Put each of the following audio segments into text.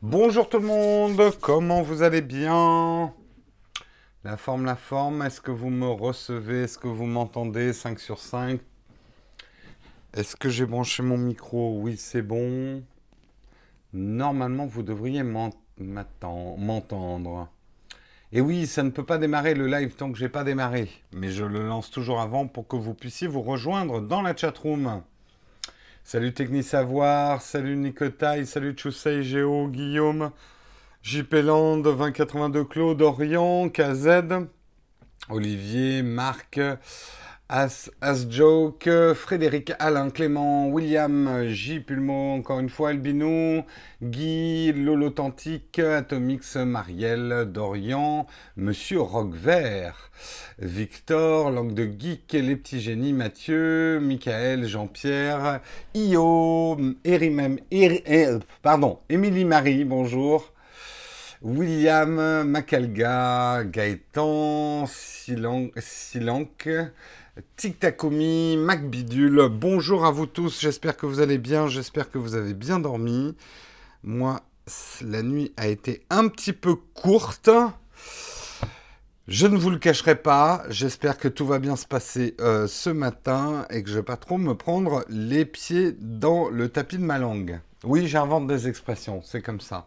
Bonjour tout le monde, comment vous allez bien? La forme, la forme, est-ce que vous me recevez? Est-ce que vous m'entendez? 5 sur 5 Est-ce que j'ai branché mon micro? Oui, c'est bon. Normalement, vous devriez m'entendre. Et oui, ça ne peut pas démarrer le live tant que j'ai pas démarré, mais je le lance toujours avant pour que vous puissiez vous rejoindre dans la chatroom. Salut Techni Savoir, salut Nicotai, salut Chusei Géo, Guillaume, JP Land, 2082 Claude, Orient, KZ, Olivier, Marc, As, Joke, Frédéric, Alain, Clément, William, J. Pulmo, encore une fois, Albino, Guy, l'Authentique, Atomix, Marielle, Dorian, Monsieur Roquevert, Victor, Langue de Geek, Les Petits Génies, Mathieu, Michael, Jean-Pierre, Io, Erimem, pardon, Émilie Marie, bonjour. William, Macalga, Gaëtan, Silank, Tic Tacomi, Mac Bidule, bonjour à vous tous, j'espère que vous allez bien, j'espère que vous avez bien dormi. Moi, la nuit a été un petit peu courte. Je ne vous le cacherai pas, j'espère que tout va bien se passer euh, ce matin et que je ne vais pas trop me prendre les pieds dans le tapis de ma langue. Oui, j'invente des expressions, c'est comme ça.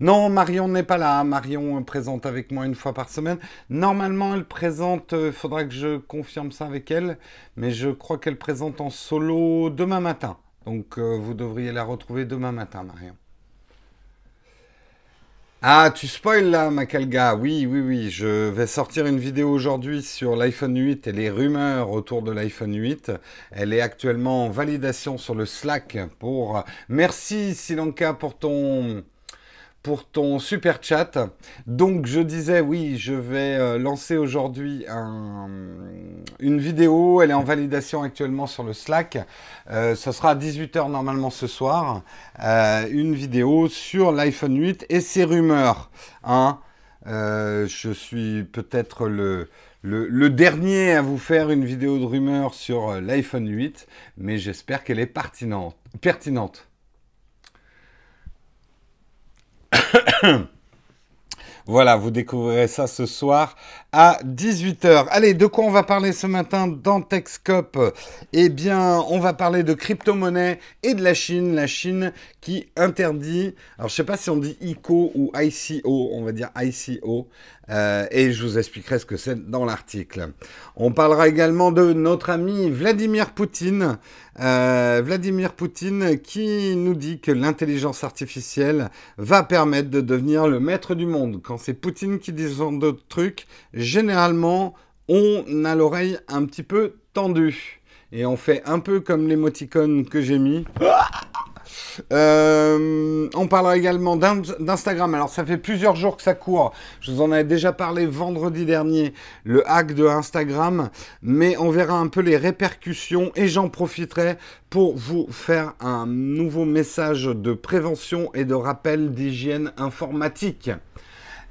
Non, Marion n'est pas là. Marion présente avec moi une fois par semaine. Normalement, elle présente, il euh, faudra que je confirme ça avec elle, mais je crois qu'elle présente en solo demain matin. Donc, euh, vous devriez la retrouver demain matin, Marion. Ah, tu spoil là, Macalga. Oui, oui, oui. Je vais sortir une vidéo aujourd'hui sur l'iPhone 8 et les rumeurs autour de l'iPhone 8. Elle est actuellement en validation sur le Slack pour. Merci, Silanka, pour ton pour ton super chat. Donc je disais oui, je vais euh, lancer aujourd'hui une vidéo. Elle est en validation actuellement sur le Slack. Euh, ce sera à 18h normalement ce soir. Euh, une vidéo sur l'iPhone 8 et ses rumeurs. Hein. je suis peut-être le, dernier à vous faire une vidéo de rumeurs sur l'iPhone 8, mais j'espère qu'elle est pertinente. Voilà, vous découvrirez ça ce soir à 18h. Allez, de quoi on va parler ce matin dans Techscope Eh bien, on va parler de crypto-monnaie et de la Chine. La Chine qui interdit, alors je ne sais pas si on dit ICO ou ICO, on va dire ICO, euh, et je vous expliquerai ce que c'est dans l'article. On parlera également de notre ami Vladimir Poutine. Euh, Vladimir Poutine qui nous dit que l'intelligence artificielle va permettre de devenir le maître du monde. Quand c'est Poutine qui dit d'autres trucs, généralement, on a l'oreille un petit peu tendue. Et on fait un peu comme l'émoticône que j'ai mis. Euh, on parlera également d'Instagram. Alors, ça fait plusieurs jours que ça court. Je vous en avais déjà parlé vendredi dernier, le hack de Instagram. Mais on verra un peu les répercussions et j'en profiterai pour vous faire un nouveau message de prévention et de rappel d'hygiène informatique.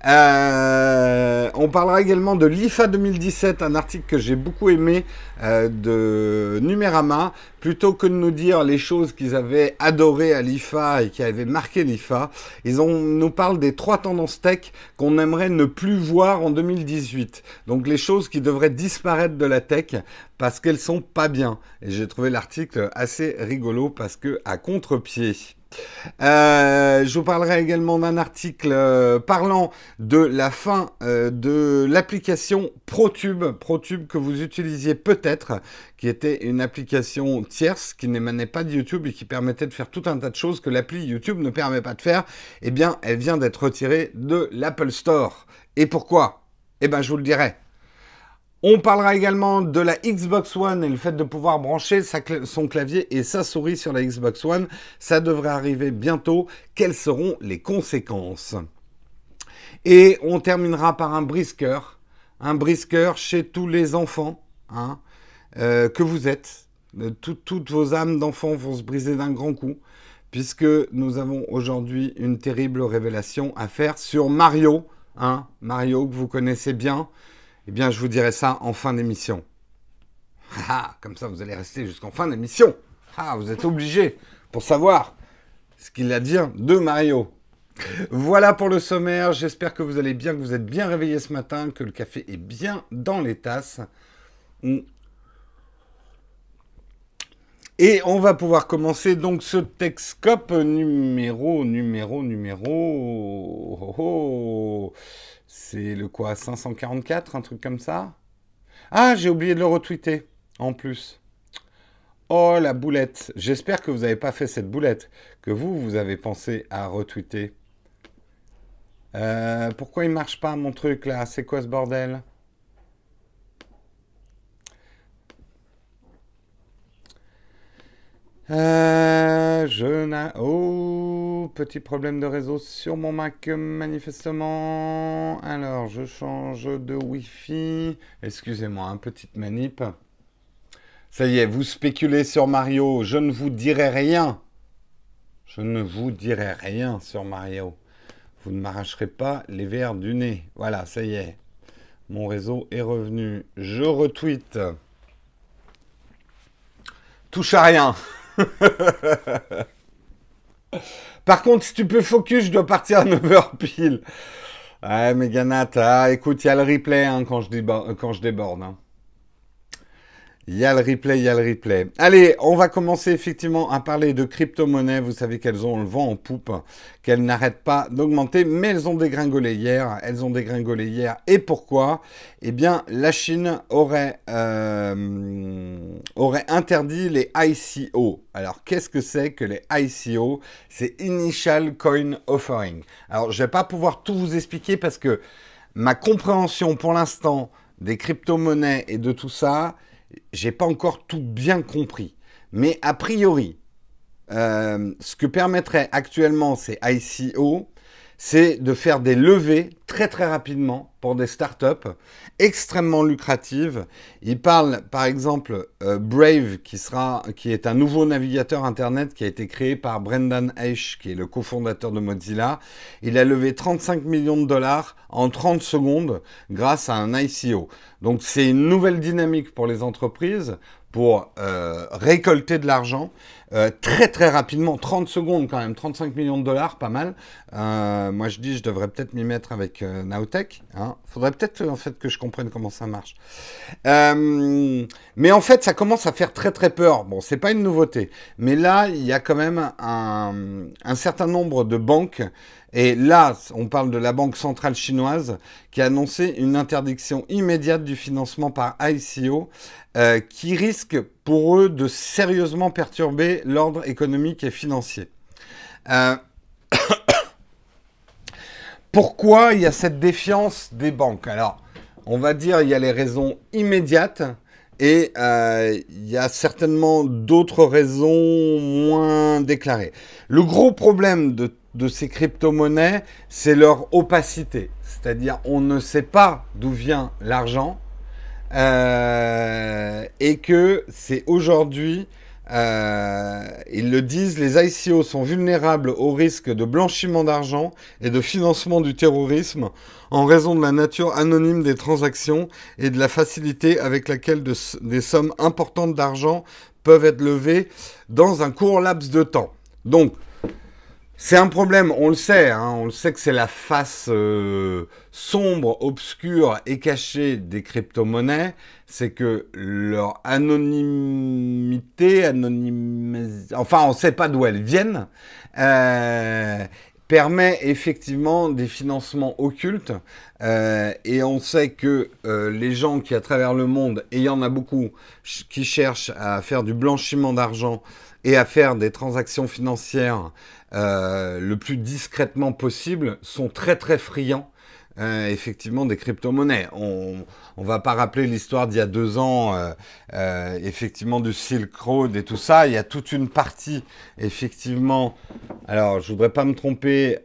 Euh, on parlera également de l'IFA 2017, un article que j'ai beaucoup aimé euh, de Numérama. Plutôt que de nous dire les choses qu'ils avaient adorées à l'IFA et qui avaient marqué l'IFA, ils ont, nous parlent des trois tendances tech qu'on aimerait ne plus voir en 2018. Donc les choses qui devraient disparaître de la tech parce qu'elles sont pas bien. Et j'ai trouvé l'article assez rigolo parce que à contre-pied. Euh, je vous parlerai également d'un article euh, parlant de la fin euh, de l'application ProTube, ProTube que vous utilisiez peut-être, qui était une application tierce qui n'émanait pas de YouTube et qui permettait de faire tout un tas de choses que l'appli YouTube ne permet pas de faire. Eh bien, elle vient d'être retirée de l'Apple Store. Et pourquoi? Eh bien, je vous le dirai. On parlera également de la Xbox One et le fait de pouvoir brancher son clavier et sa souris sur la Xbox One. Ça devrait arriver bientôt. Quelles seront les conséquences? Et on terminera par un brisker. Un brisker chez tous les enfants hein, euh, que vous êtes. toutes vos âmes d'enfants vont se briser d'un grand coup. Puisque nous avons aujourd'hui une terrible révélation à faire sur Mario. Hein, Mario que vous connaissez bien. Eh bien, je vous dirai ça en fin d'émission. Ah, comme ça, vous allez rester jusqu'en fin d'émission. Ah, vous êtes obligé pour savoir ce qu'il a dit de Mario. Voilà pour le sommaire. J'espère que vous allez bien, que vous êtes bien réveillés ce matin, que le café est bien dans les tasses. Et on va pouvoir commencer donc ce Texcope numéro, numéro, numéro. Oh, oh, oh. C'est le quoi 544, un truc comme ça? Ah, j'ai oublié de le retweeter en plus. Oh la boulette. J'espère que vous n'avez pas fait cette boulette, que vous, vous avez pensé à retweeter. Euh, pourquoi il marche pas mon truc là? C'est quoi ce bordel? Euh, je n'ai... Oh, petit problème de réseau sur mon Mac, manifestement. Alors, je change de Wi-Fi. Excusez-moi, un petite manip. Ça y est, vous spéculez sur Mario. Je ne vous dirai rien. Je ne vous dirai rien sur Mario. Vous ne m'arracherez pas les verres du nez. Voilà, ça y est. Mon réseau est revenu. Je retweet. Touche à rien. Par contre, si tu peux focus, je dois partir à 9h pile. Ouais, Meganat, ah, écoute, il y a le replay hein, quand, je quand je déborde. Hein. Il y a le replay, il y a le replay. Allez, on va commencer effectivement à parler de crypto-monnaies. Vous savez qu'elles ont le vent en poupe, qu'elles n'arrêtent pas d'augmenter, mais elles ont dégringolé hier. Elles ont dégringolé hier. Et pourquoi? Eh bien, la Chine aurait, euh, aurait interdit les ICO. Alors, qu'est-ce que c'est que les ICO C'est Initial Coin Offering. Alors, je ne vais pas pouvoir tout vous expliquer parce que ma compréhension pour l'instant des crypto-monnaies et de tout ça, j'ai pas encore tout bien compris. Mais a priori, euh, ce que permettrait actuellement ces ICO, c'est de faire des levées très très rapidement pour des startups extrêmement lucratives. Il parle par exemple euh, Brave qui est un nouveau navigateur internet qui a été créé par Brendan Eich qui est le cofondateur de Mozilla. Il a levé 35 millions de dollars en 30 secondes grâce à un ICO. Donc c'est une nouvelle dynamique pour les entreprises pour euh, récolter de l'argent euh, très très rapidement, 30 secondes quand même, 35 millions de dollars, pas mal. Euh, moi je dis je devrais peut-être m'y mettre avec euh, Naotech. Hein. Faudrait peut-être en fait que je comprenne comment ça marche. mais en fait ça commence à faire très très peur. Bon c'est pas une nouveauté, mais là il y a quand même un, un certain nombre de banques et là, on parle de la Banque centrale chinoise qui a annoncé une interdiction immédiate du financement par ICO euh, qui risque pour eux de sérieusement perturber l'ordre économique et financier. Euh, pourquoi il y a cette défiance des banques? Alors, on va dire il y a les raisons immédiates et euh, il y a certainement d'autres raisons moins déclarées. Le gros problème de, de ces crypto-monnaies, c'est leur opacité. C'est-à-dire on ne sait pas d'où vient l'argent euh, et que c'est aujourd'hui, euh, ils le disent, les ICO sont vulnérables au risque de blanchiment d'argent et de financement du terrorisme en raison de la nature anonyme des transactions et de la facilité avec laquelle des sommes importantes d'argent peuvent être levées dans un court laps de temps. Donc, c'est un problème, on le sait, hein, on le sait que c'est la face euh, sombre, obscure et cachée des crypto-monnaies, c'est que leur anonymité, enfin on ne sait pas d'où elles viennent, euh, permet effectivement des financements occultes. Euh, et on sait que les gens qui, à travers le monde, et il y en a beaucoup, qui cherchent à faire du blanchiment d'argent et à faire des transactions financières euh, le plus discrètement possible, sont très très friands euh, effectivement des crypto-monnaies. On ne va pas rappeler l'histoire d'il y a deux ans, euh, euh, effectivement du Silk Road et tout ça. Il y a toute une partie, effectivement. Alors, je voudrais pas me tromper.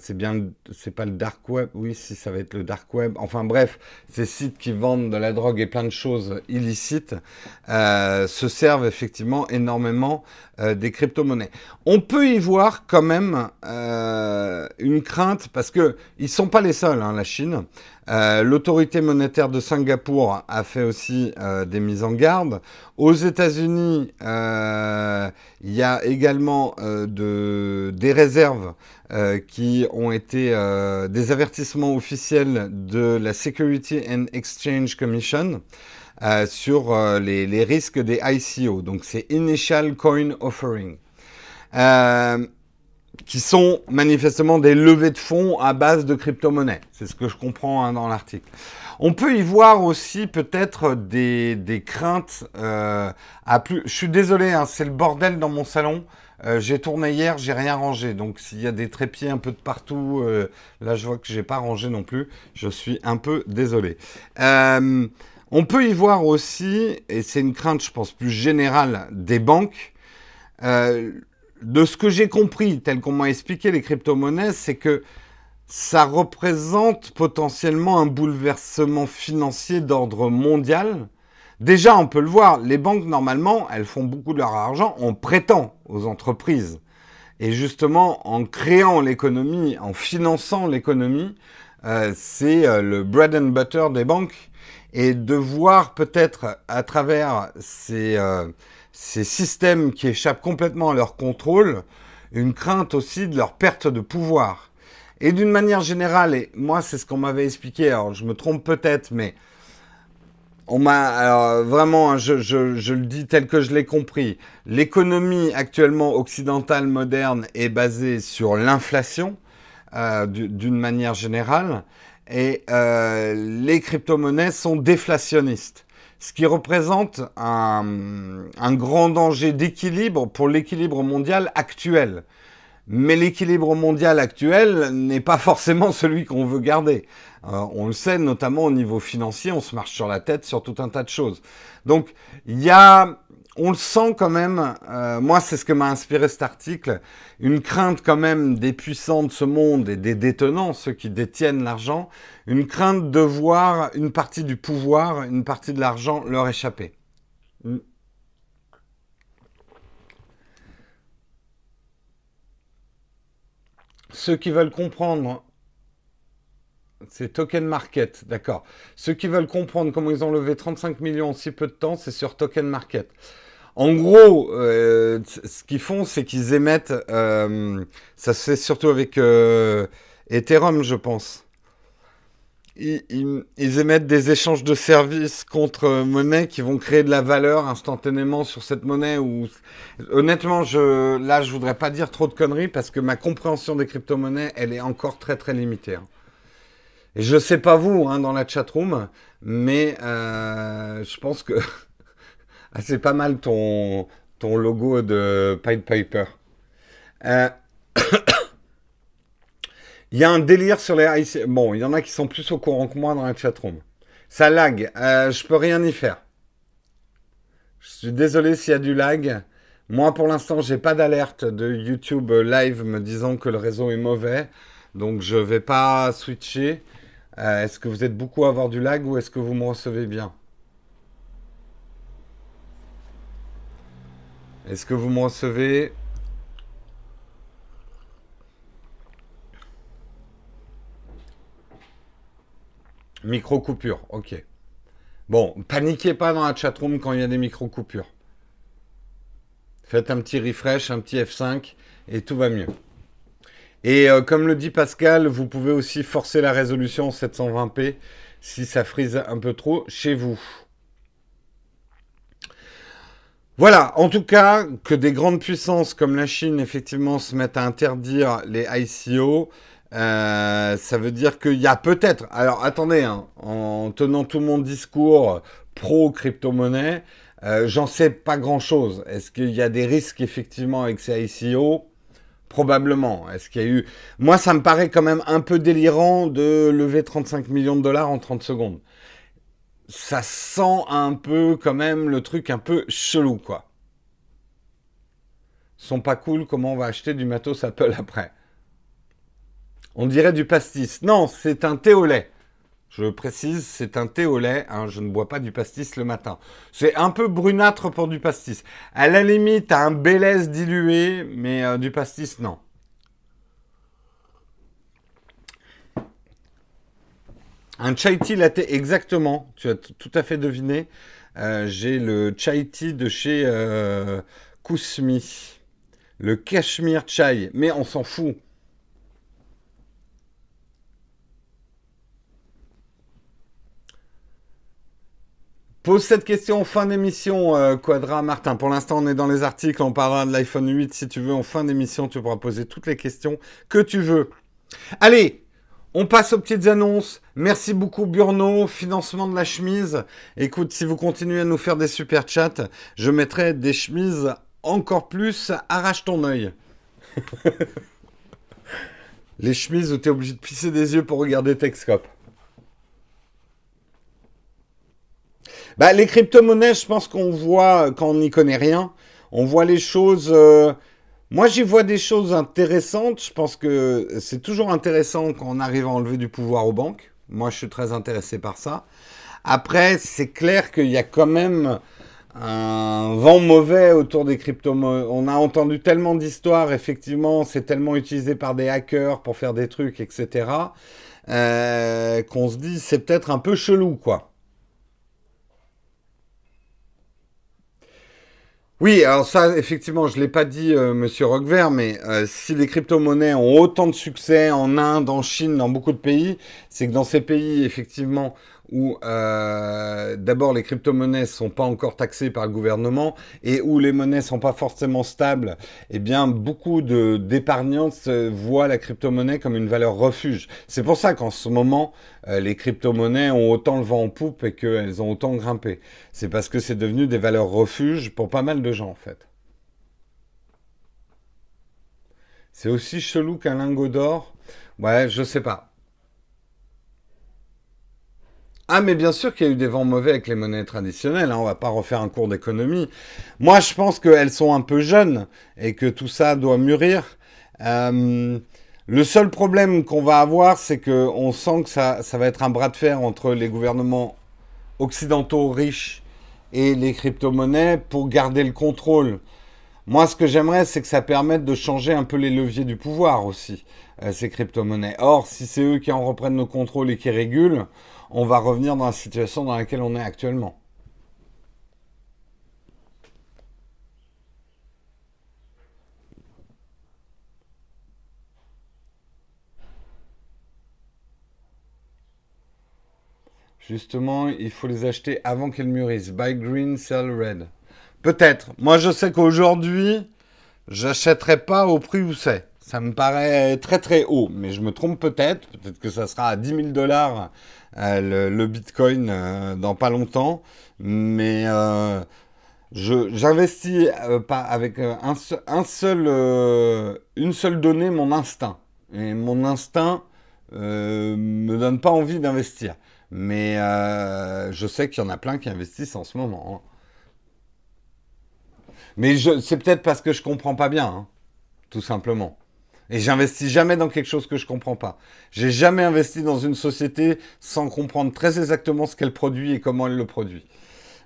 c'est bien, c'est pas le dark web. Oui, si ça va être le dark web. Enfin bref, ces sites qui vendent de la drogue et plein de choses illicites se servent effectivement énormément des crypto-monnaies. On peut y voir quand même une crainte parce que ils sont pas les seuls seul, hein, la Chine. Euh, l'autorité monétaire de Singapour a fait aussi euh, des mises en garde. Aux États-Unis, euh, il y a également des réserves qui ont été des avertissements officiels de la Security and Exchange Commission sur les, les, risques des ICO. Donc c'est Initial Coin Offering qui sont manifestement des levées de fonds à base de crypto-monnaies. C'est ce que je comprends hein, dans l'article. On peut y voir aussi peut-être des, des, craintes euh, à plus. Je suis désolé, hein, c'est le bordel dans mon salon. Euh, j'ai tourné hier, j'ai rien rangé. Donc s'il y a des trépieds un peu de partout, euh, là je vois que j'ai pas rangé non plus. Je suis un peu désolé. On peut y voir aussi, et c'est une crainte, je pense, plus générale des banques. De ce que j'ai compris, tel qu'on m'a expliqué les crypto-monnaies, c'est que ça représente potentiellement un bouleversement financier d'ordre mondial. Déjà, on peut le voir, les banques, normalement, elles font beaucoup de leur argent en prêtant aux entreprises. Et justement, en créant l'économie, en finançant l'économie, euh, c'est euh, le bread and butter des banques. Et de voir peut-être à travers ces... Euh, ces systèmes qui échappent complètement à leur contrôle, une crainte aussi de leur perte de pouvoir. Et d'une manière générale, et moi c'est ce qu'on m'avait expliqué, alors je me trompe peut-être, mais on m'a vraiment, je, je, le dis tel que je l'ai compris, l'économie actuellement occidentale moderne est basée sur l'inflation euh, d'une manière générale, et euh, les crypto-monnaies sont déflationnistes ce qui représente un, grand danger d'équilibre pour l'équilibre mondial actuel. Mais l'équilibre mondial actuel n'est pas forcément celui qu'on veut garder. Euh, on le sait, notamment au niveau financier, on se marche sur la tête sur tout un tas de choses. Donc, il y a on le sent quand même, euh, moi c'est ce que m'a inspiré cet article, une crainte quand même des puissants de ce monde et des détenants, ceux qui détiennent l'argent, une crainte de voir une partie du pouvoir, une partie de l'argent leur échapper. Ceux qui veulent comprendre, c'est Token Market, d'accord. Ceux qui veulent comprendre comment ils ont levé 35 millions en si peu de temps, c'est sur Token Market. En gros, euh, ce qu'ils font, c'est qu'ils émettent. Euh, ça se fait surtout avec euh, Ethereum, je pense. Ils, émettent des échanges de services contre monnaie qui vont créer de la valeur instantanément sur cette monnaie. Honnêtement, je, là, je voudrais pas dire trop de conneries parce que ma compréhension des crypto-monnaies, elle est encore très très limitée. Hein. Et je sais pas vous hein, dans la chat room, mais je pense que Ah, c'est pas mal ton, ton logo de Pied Piper. Euh, il y a un délire sur les. Bon, il y en a qui sont plus au courant que moi dans la chatroom. Ça lag. Euh, je peux rien y faire. Je suis désolé s'il y a du lag. Moi, pour l'instant, j'ai pas d'alerte de YouTube live me disant que le réseau est mauvais. Donc, je vais pas switcher. Euh, est-ce que vous êtes beaucoup à avoir du lag ou est-ce que vous me recevez bien? Est-ce que vous me recevez? Micro coupure, ok. Bon, paniquez pas dans la chatroom quand il y a des micro coupures. Faites un petit refresh, un petit F5 et tout va mieux. Et euh, comme le dit Pascal, vous pouvez aussi forcer la résolution 720p si ça frise un peu trop chez vous. Voilà, en tout cas, que des grandes puissances comme la Chine, effectivement, se mettent à interdire les ICO, euh, ça veut dire qu'il y a peut-être... Alors attendez, hein, en tenant tout mon discours pro-crypto-monnaie, euh, j'en sais pas grand-chose. Est-ce qu'il y a des risques, effectivement, avec ces ICO Probablement. Est-ce qu'il y a eu... Moi, ça me paraît quand même un peu délirant de lever 35 millions de dollars en 30 secondes ça sent un peu quand même le truc un peu chelou, quoi. sont pas cool, comment on va acheter du matos Apple après? On dirait du pastis. Non, c'est un thé au lait. Je précise, c'est un thé au lait. Hein, je ne bois pas du pastis le matin. C'est un peu brunâtre pour du pastis. À la limite, un bélès dilué, mais euh, du pastis, non. Un chai tea latte, exactement. Tu as tout à fait deviné. Euh, j'ai le chai tea de chez euh, Kousmi. Le Cashmere Chai. Mais on s'en fout. Pose cette question en fin d'émission, euh, Quadra Martin. Pour l'instant, on est dans les articles, on parlera de l'iPhone 8. Si tu veux, en fin d'émission, tu pourras poser toutes les questions que tu veux. Allez, on passe aux petites annonces. Merci beaucoup Burno, financement de la chemise. Écoute, si vous continuez à nous faire des super chats, je mettrai des chemises encore plus arrache ton œil. Les chemises où tu es obligé de plisser des yeux pour regarder Texcope. Bah, les crypto-monnaies, je pense qu'on voit, quand on n'y connaît rien, on voit les choses. Euh, moi, j'y vois des choses intéressantes. Je pense que c'est toujours intéressant quand on arrive à enlever du pouvoir aux banques. Moi, je suis très intéressé par ça. Après, c'est clair qu'il y a quand même un vent mauvais autour des crypto-monnaies. On a entendu tellement d'histoires, effectivement, c'est tellement utilisé par des hackers pour faire des trucs, etc., euh, qu'on se dit c'est peut-être un peu chelou, quoi. Oui, alors ça, effectivement, je ne l'ai pas dit, euh, Monsieur Roquevert, mais euh, si les crypto-monnaies ont autant de succès en Inde, en Chine, dans beaucoup de pays, c'est que dans ces pays, effectivement, où euh, d'abord les crypto-monnaies ne sont pas encore taxées par le gouvernement et où les monnaies ne sont pas forcément stables, eh bien beaucoup d'épargnants voient la crypto-monnaie comme une valeur refuge. C'est pour ça qu'en ce moment, euh, les crypto-monnaies ont autant le vent en poupe et qu'elles ont autant grimpé. C'est parce que c'est devenu des valeurs refuges pour pas mal de gens en fait. C'est aussi chelou qu'un lingot d'or. Ouais, je sais pas. Ah, mais bien sûr qu'il y a eu des vents mauvais avec les monnaies traditionnelles. Hein, on va pas refaire un cours d'économie. Moi, je pense qu'elles sont un peu jeunes et que tout ça doit mûrir. Euh, le seul problème qu'on va avoir, c'est qu'on sent que ça, va être un bras de fer entre les gouvernements occidentaux riches et les crypto-monnaies pour garder le contrôle. Moi, ce que j'aimerais, c'est que ça permette de changer un peu les leviers du pouvoir aussi, euh, ces crypto-monnaies. Or, si c'est eux qui en reprennent le contrôle et qui régulent, on va revenir dans la situation dans laquelle on est actuellement. Justement, il faut les acheter avant qu'elles mûrissent. Buy green, sell red. Peut-être. Moi, je sais qu'aujourd'hui, j'achèterai pas au prix où c'est. Ça me paraît très très haut, mais je me trompe peut-être. Peut-être que ça sera à 10 000 dollars euh, le, Bitcoin euh, dans pas longtemps. Mais euh, j'investis pas avec un, un seul, une seule donnée, mon instinct. Et mon instinct me donne pas envie d'investir. Mais je sais qu'il y en a plein qui investissent en ce moment. Hein. Mais c'est peut-être parce que je comprends pas bien, hein, tout simplement. Et j'investis jamais dans quelque chose que je comprends pas. J'ai jamais investi dans une société sans comprendre très exactement ce qu'elle produit et comment elle le produit.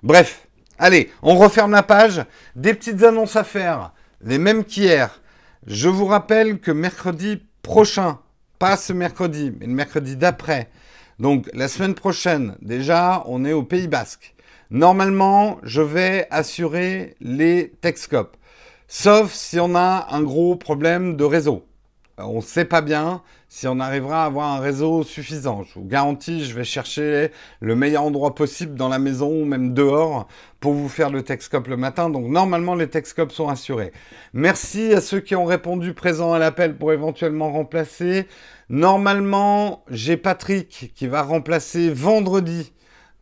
Bref, allez, on referme la page. Des petites annonces à faire, les mêmes qu'hier. Je vous rappelle que mercredi prochain, pas ce mercredi, mais le mercredi d'après, donc la semaine prochaine, déjà, on est au Pays Basque. Normalement, je vais assurer les Texcopes. Sauf si on a un gros problème de réseau. Euh, on ne sait pas bien si on arrivera à avoir un réseau suffisant. Je vous garantis, je vais chercher le meilleur endroit possible dans la maison ou même dehors pour vous faire le Texcope le matin. Donc normalement, les Texcopes sont assurés. Merci à ceux qui ont répondu présent à l'appel pour éventuellement remplacer. Normalement, j'ai Patrick qui va remplacer vendredi.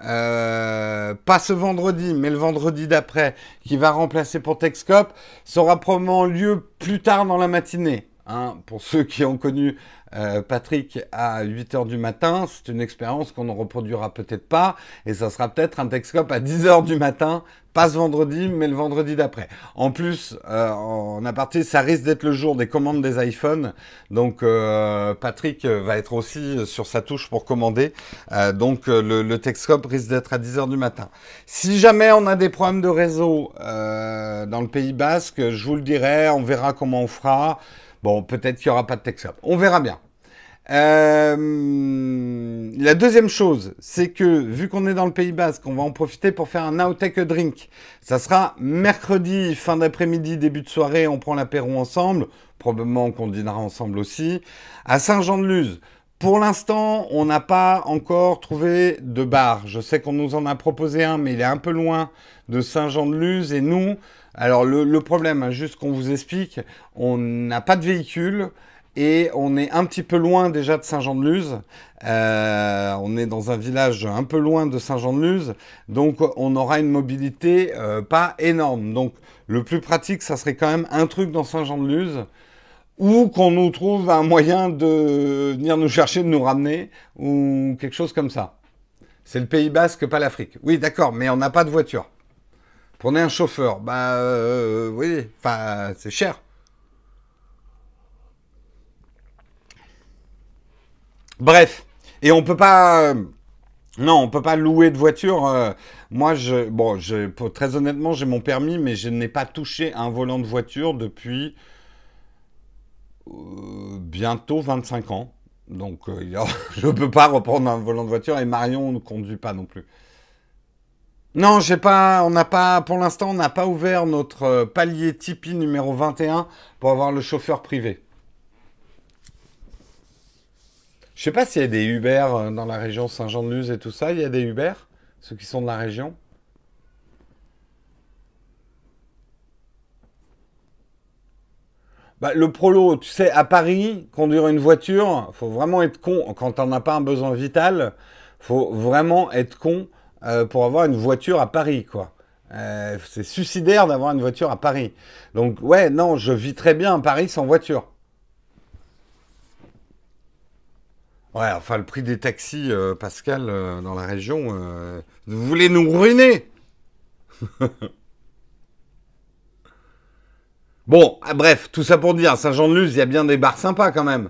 Euh, pas ce vendredi, mais le vendredi d'après, qui va remplacer pour Texcope, sera probablement lieu plus tard dans la matinée. Hein, pour ceux qui ont connu euh, Patrick à 8h du matin, c'est une expérience qu'on ne reproduira peut-être pas, et ça sera peut-être un Texcope à 10h du matin, pas ce vendredi, mais le vendredi d'après. En plus, euh, en aparté, ça risque d'être le jour des commandes des iPhones, donc euh, Patrick va être aussi sur sa touche pour commander, donc le, le Texcope risque d'être à 10h du matin. Si jamais on a des problèmes de réseau dans le Pays Basque, je vous le dirai, on verra comment on fera. Bon, peut-être qu'il n'y aura pas de Texcope. On verra bien. Euh, la deuxième chose, c'est que vu qu'on est dans le Pays Basque, on va en profiter pour faire un Outtake Drink. Ça sera mercredi, fin d'après-midi, début de soirée, on prend l'apéro ensemble. Probablement qu'on dînera ensemble aussi. À Saint-Jean-de-Luz. Pour l'instant, on n'a pas encore trouvé de bar. Je sais qu'on nous en a proposé un, mais il est un peu loin de Saint-Jean-de-Luz. Et nous, alors le, problème, hein, juste qu'on vous explique, on n'a pas de véhicule et on est un petit peu loin déjà de Saint-Jean-de-Luz. Euh, on est dans un village un peu loin de Saint-Jean-de-Luz, donc on aura une mobilité euh, pas énorme. Donc le plus pratique, ça serait quand même un truc dans Saint-Jean-de-Luz ou qu'on nous trouve un moyen de venir nous chercher, de nous ramener, ou quelque chose comme ça. C'est le Pays Basque, pas l'Afrique. Oui, d'accord, mais on n'a pas de voiture. Prenez un chauffeur. Bah euh, oui, enfin, c'est cher. Bref, et on peut pas. non, on peut pas louer de voiture. Euh, moi, je, bon, très honnêtement, j'ai mon permis, mais je n'ai pas touché un volant de voiture depuis euh, bientôt 25 ans. Donc, je ne peux pas reprendre un volant de voiture et Marion ne conduit pas non plus. Non, j'ai pas, on n'a pas, pour l'instant, on n'a pas ouvert notre euh, palier Tipeee numéro 21 pour avoir le chauffeur privé. Je sais pas s'il y a des Uber euh, dans la région Saint-Jean-de-Luz et tout ça. Il y a des Uber, ceux qui sont de la région. Bah, le prolo, tu sais, à Paris, conduire une voiture, faut vraiment être con. Quand on n'a pas un besoin vital, faut vraiment être con euh, pour avoir une voiture à Paris, quoi. Euh, c'est suicidaire d'avoir une voiture à Paris. Donc, ouais, non, je vis très bien à Paris sans voiture. Ouais, enfin, le prix des taxis, euh, Pascal, dans la région, vous voulez nous ruiner Bon, ah, bref, tout ça pour dire, Saint-Jean-de-Luz, il y a bien des bars sympas quand même.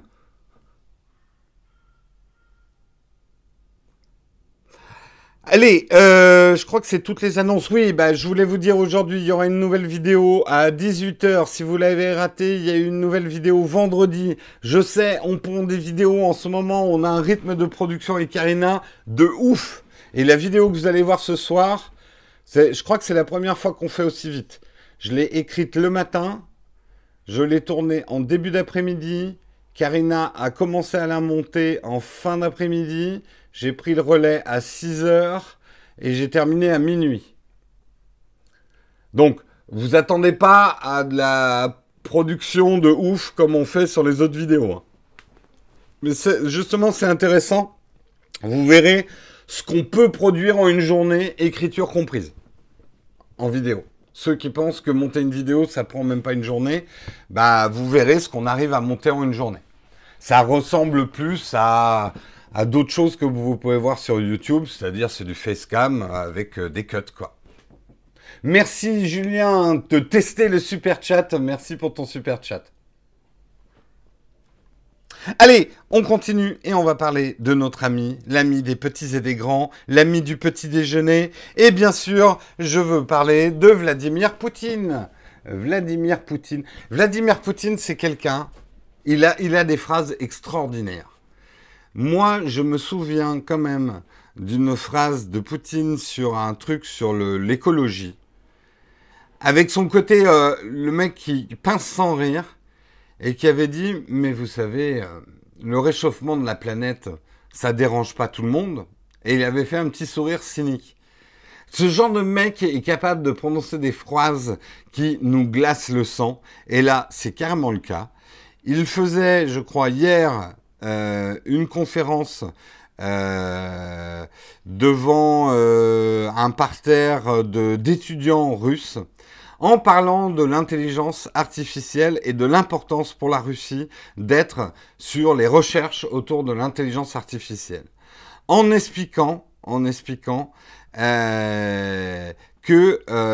Allez, euh, je crois que c'est toutes les annonces. Oui, bah, je voulais vous dire aujourd'hui, il y aura une nouvelle vidéo à 18h. Si vous l'avez raté, il y a une nouvelle vidéo vendredi. Je sais, on pond des vidéos en ce moment. On a un rythme de production avec Karina de ouf. Et la vidéo que vous allez voir ce soir, je crois que c'est la première fois qu'on fait aussi vite. Je l'ai écrite le matin. Je l'ai tournée en début d'après-midi. Karina a commencé à la monter en fin d'après-midi. J'ai pris le relais à 6 heures et j'ai terminé à minuit. Donc, vous attendez pas à de la production de ouf comme on fait sur les autres vidéos. Hein. Mais justement, c'est intéressant. Vous verrez ce qu'on peut produire en une journée, écriture comprise, en vidéo. Ceux qui pensent que monter une vidéo, ça prend même pas une journée, bah vous verrez ce qu'on arrive à monter en une journée. Ça ressemble plus à d'autres choses que vous pouvez voir sur YouTube, c'est-à-dire c'est du facecam avec euh, des cuts, quoi. Merci Julien de tester le super chat. Merci pour ton super chat. Allez, on continue et on va parler de notre ami, l'ami des petits et des grands, l'ami du petit déjeuner. Et bien sûr, je veux parler de Vladimir Poutine. Vladimir Poutine. Vladimir Poutine, c'est quelqu'un, il a, a des phrases extraordinaires. Moi, je me souviens quand même d'une phrase de Poutine sur un truc sur l'écologie. Avec son côté, euh, le mec qui pince sans rire et qui avait dit, mais vous savez, euh, le réchauffement de la planète, ça dérange pas tout le monde. Et il avait fait un petit sourire cynique. Ce genre de mec est capable de prononcer des phrases qui nous glacent le sang. Et là, c'est carrément le cas. Il faisait, je crois, hier euh, une conférence euh, devant euh, un parterre d'étudiants russes en parlant de l'intelligence artificielle et de l'importance pour la Russie d'être sur les recherches autour de l'intelligence artificielle. En expliquant, en expliquant que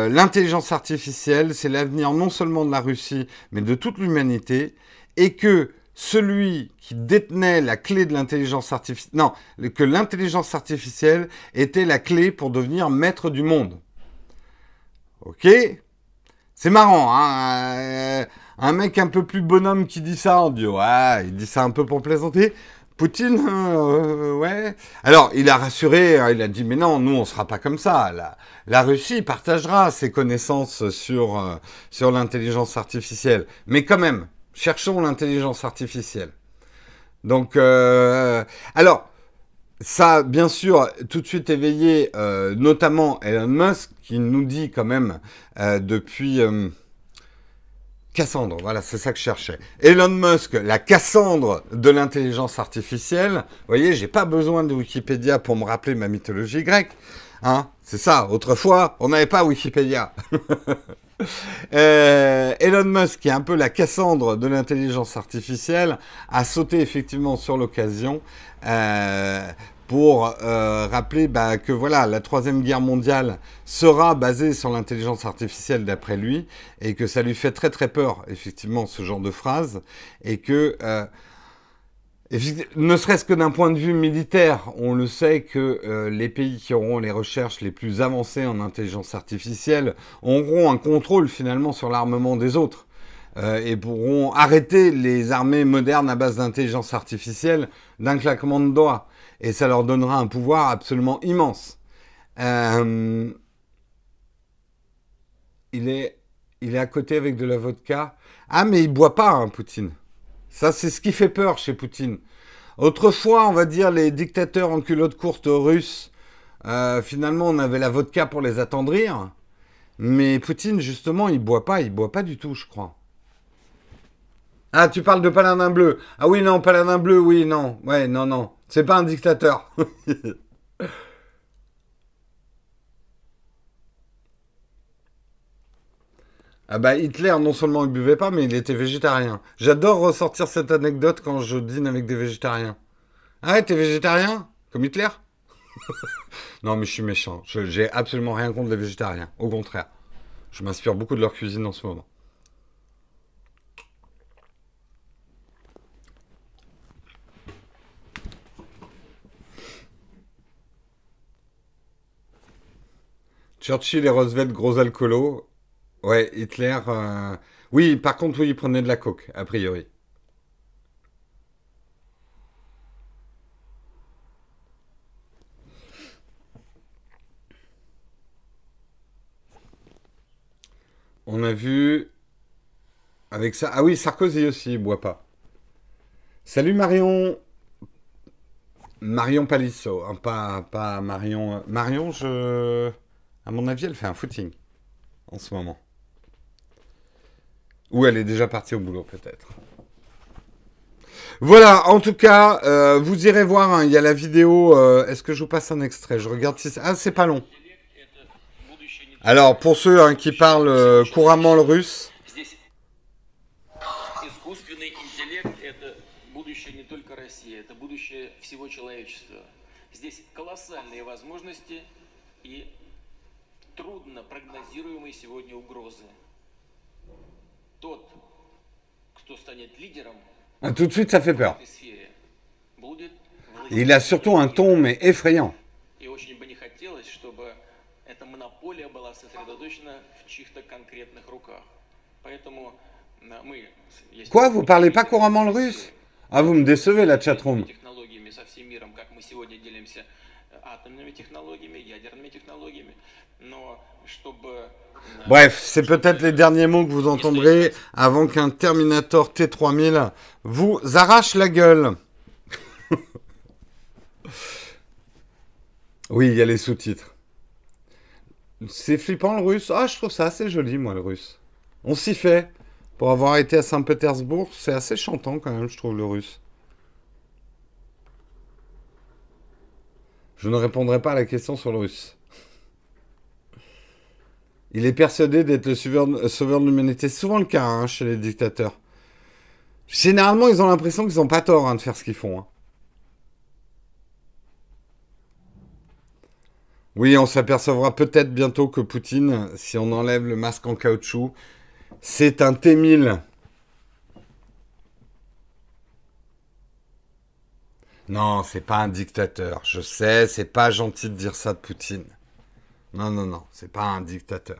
l'intelligence artificielle, c'est l'avenir non seulement de la Russie, mais de toute l'humanité, et que celui qui détenait la clé de l'intelligence artificielle, non, que l'intelligence artificielle était la clé pour devenir maître du monde. Ok? C'est marrant, hein Un mec un peu plus bonhomme qui dit ça, on dit ouais, il dit ça un peu pour plaisanter. Poutine, euh, ouais. Alors, il a rassuré, hein, il a dit, mais non, nous, on sera pas comme ça. La, Russie partagera ses connaissances sur, euh, sur l'intelligence artificielle. Mais quand même, cherchons l'intelligence artificielle. Donc, euh, alors, ça, bien sûr, tout de suite éveillé, euh, notamment Elon Musk, qui nous dit quand même euh, depuis... Cassandre, voilà, c'est ça que je cherchais. Elon Musk, la Cassandre de l'intelligence artificielle. Vous voyez, j'ai pas besoin de Wikipédia pour me rappeler ma mythologie grecque. Hein c'est ça. Autrefois, on n'avait pas Wikipédia. euh, Elon Musk, qui est un peu la Cassandre de l'intelligence artificielle, a sauté effectivement sur l'occasion euh, pour euh, rappeler bah, que voilà, la troisième guerre mondiale sera basée sur l'intelligence artificielle d'après lui, et que ça lui fait très très peur, effectivement, ce genre de phrase, et que, euh, ne serait-ce que d'un point de vue militaire, on le sait que euh, les pays qui auront les recherches les plus avancées en intelligence artificielle auront un contrôle finalement sur l'armement des autres. Euh, et pourront arrêter les armées modernes à base d'intelligence artificielle d'un claquement de doigts et ça leur donnera un pouvoir absolument immense. Euh, il, est, il à côté avec de la vodka. Ah, mais il boit pas, hein, Poutine. Ça, c'est ce qui fait peur chez Poutine. Autrefois, on va dire, les dictateurs en culotte courte russes, euh, finalement, on avait la vodka pour les attendrir. Mais Poutine, justement, il boit pas, il boit pas du tout, je crois. Ah, tu parles de Paladin bleu. Ah oui, non, Paladin bleu, oui, non. Ouais, non, non. C'est pas un dictateur. ah bah Hitler, non seulement il buvait pas, mais il était végétarien. J'adore ressortir cette anecdote quand je dîne avec des végétariens. Ah t'es végétarien? Comme Hitler? Non, mais je suis méchant. J'ai absolument rien contre les végétariens. Au contraire. Je m'inspire beaucoup de leur cuisine en ce moment. Churchill et Roosevelt, gros alcoolos. Ouais, Hitler. Euh, oui, par contre, oui, il prenait de la coke, a priori. On a vu avec ça. Ah oui, Sarkozy aussi, il boit pas. Salut Marion. Marion Palisso, hein, pas, pas Marion. Marion, je. À mon avis, elle fait un footing en ce moment. Ou elle est déjà partie au boulot, peut-être. Voilà, en tout cas, euh, vous irez voir, hein, il y a la vidéo. Euh, Est-ce que je vous passe un extrait? Je regarde si c'est... Ah, c'est pas long. Alors, pour ceux hein, qui parlent euh, couramment le russe... Tout de suite, ça fait peur. Il a surtout un ton, mais effrayant. Quoi, vous parlez pas couramment le russe? Ah, vous me décevez, la chatroom. Bref, c'est peut-être les derniers mots que vous entendrez avant qu'un Terminator T3000 vous arrache la gueule. oui, il y a les sous-titres. C'est flippant le russe. Ah, je trouve ça assez joli, moi, le russe. On s'y fait. Pour avoir été à Saint-Pétersbourg, c'est assez chantant quand même, je trouve, le russe. Je ne répondrai pas à la question sur le russe. Il est persuadé d'être le sauveur, de l'humanité. C'est souvent le cas hein, chez les dictateurs. Généralement, ils ont l'impression qu'ils n'ont pas tort hein, de faire ce qu'ils font. Hein. Oui, on s'apercevra peut-être bientôt que Poutine, si on enlève le masque en caoutchouc, c'est un T-1000. Non, c'est pas un dictateur. Je sais, c'est pas gentil de dire ça de Poutine. Non, non, non, c'est pas un dictateur.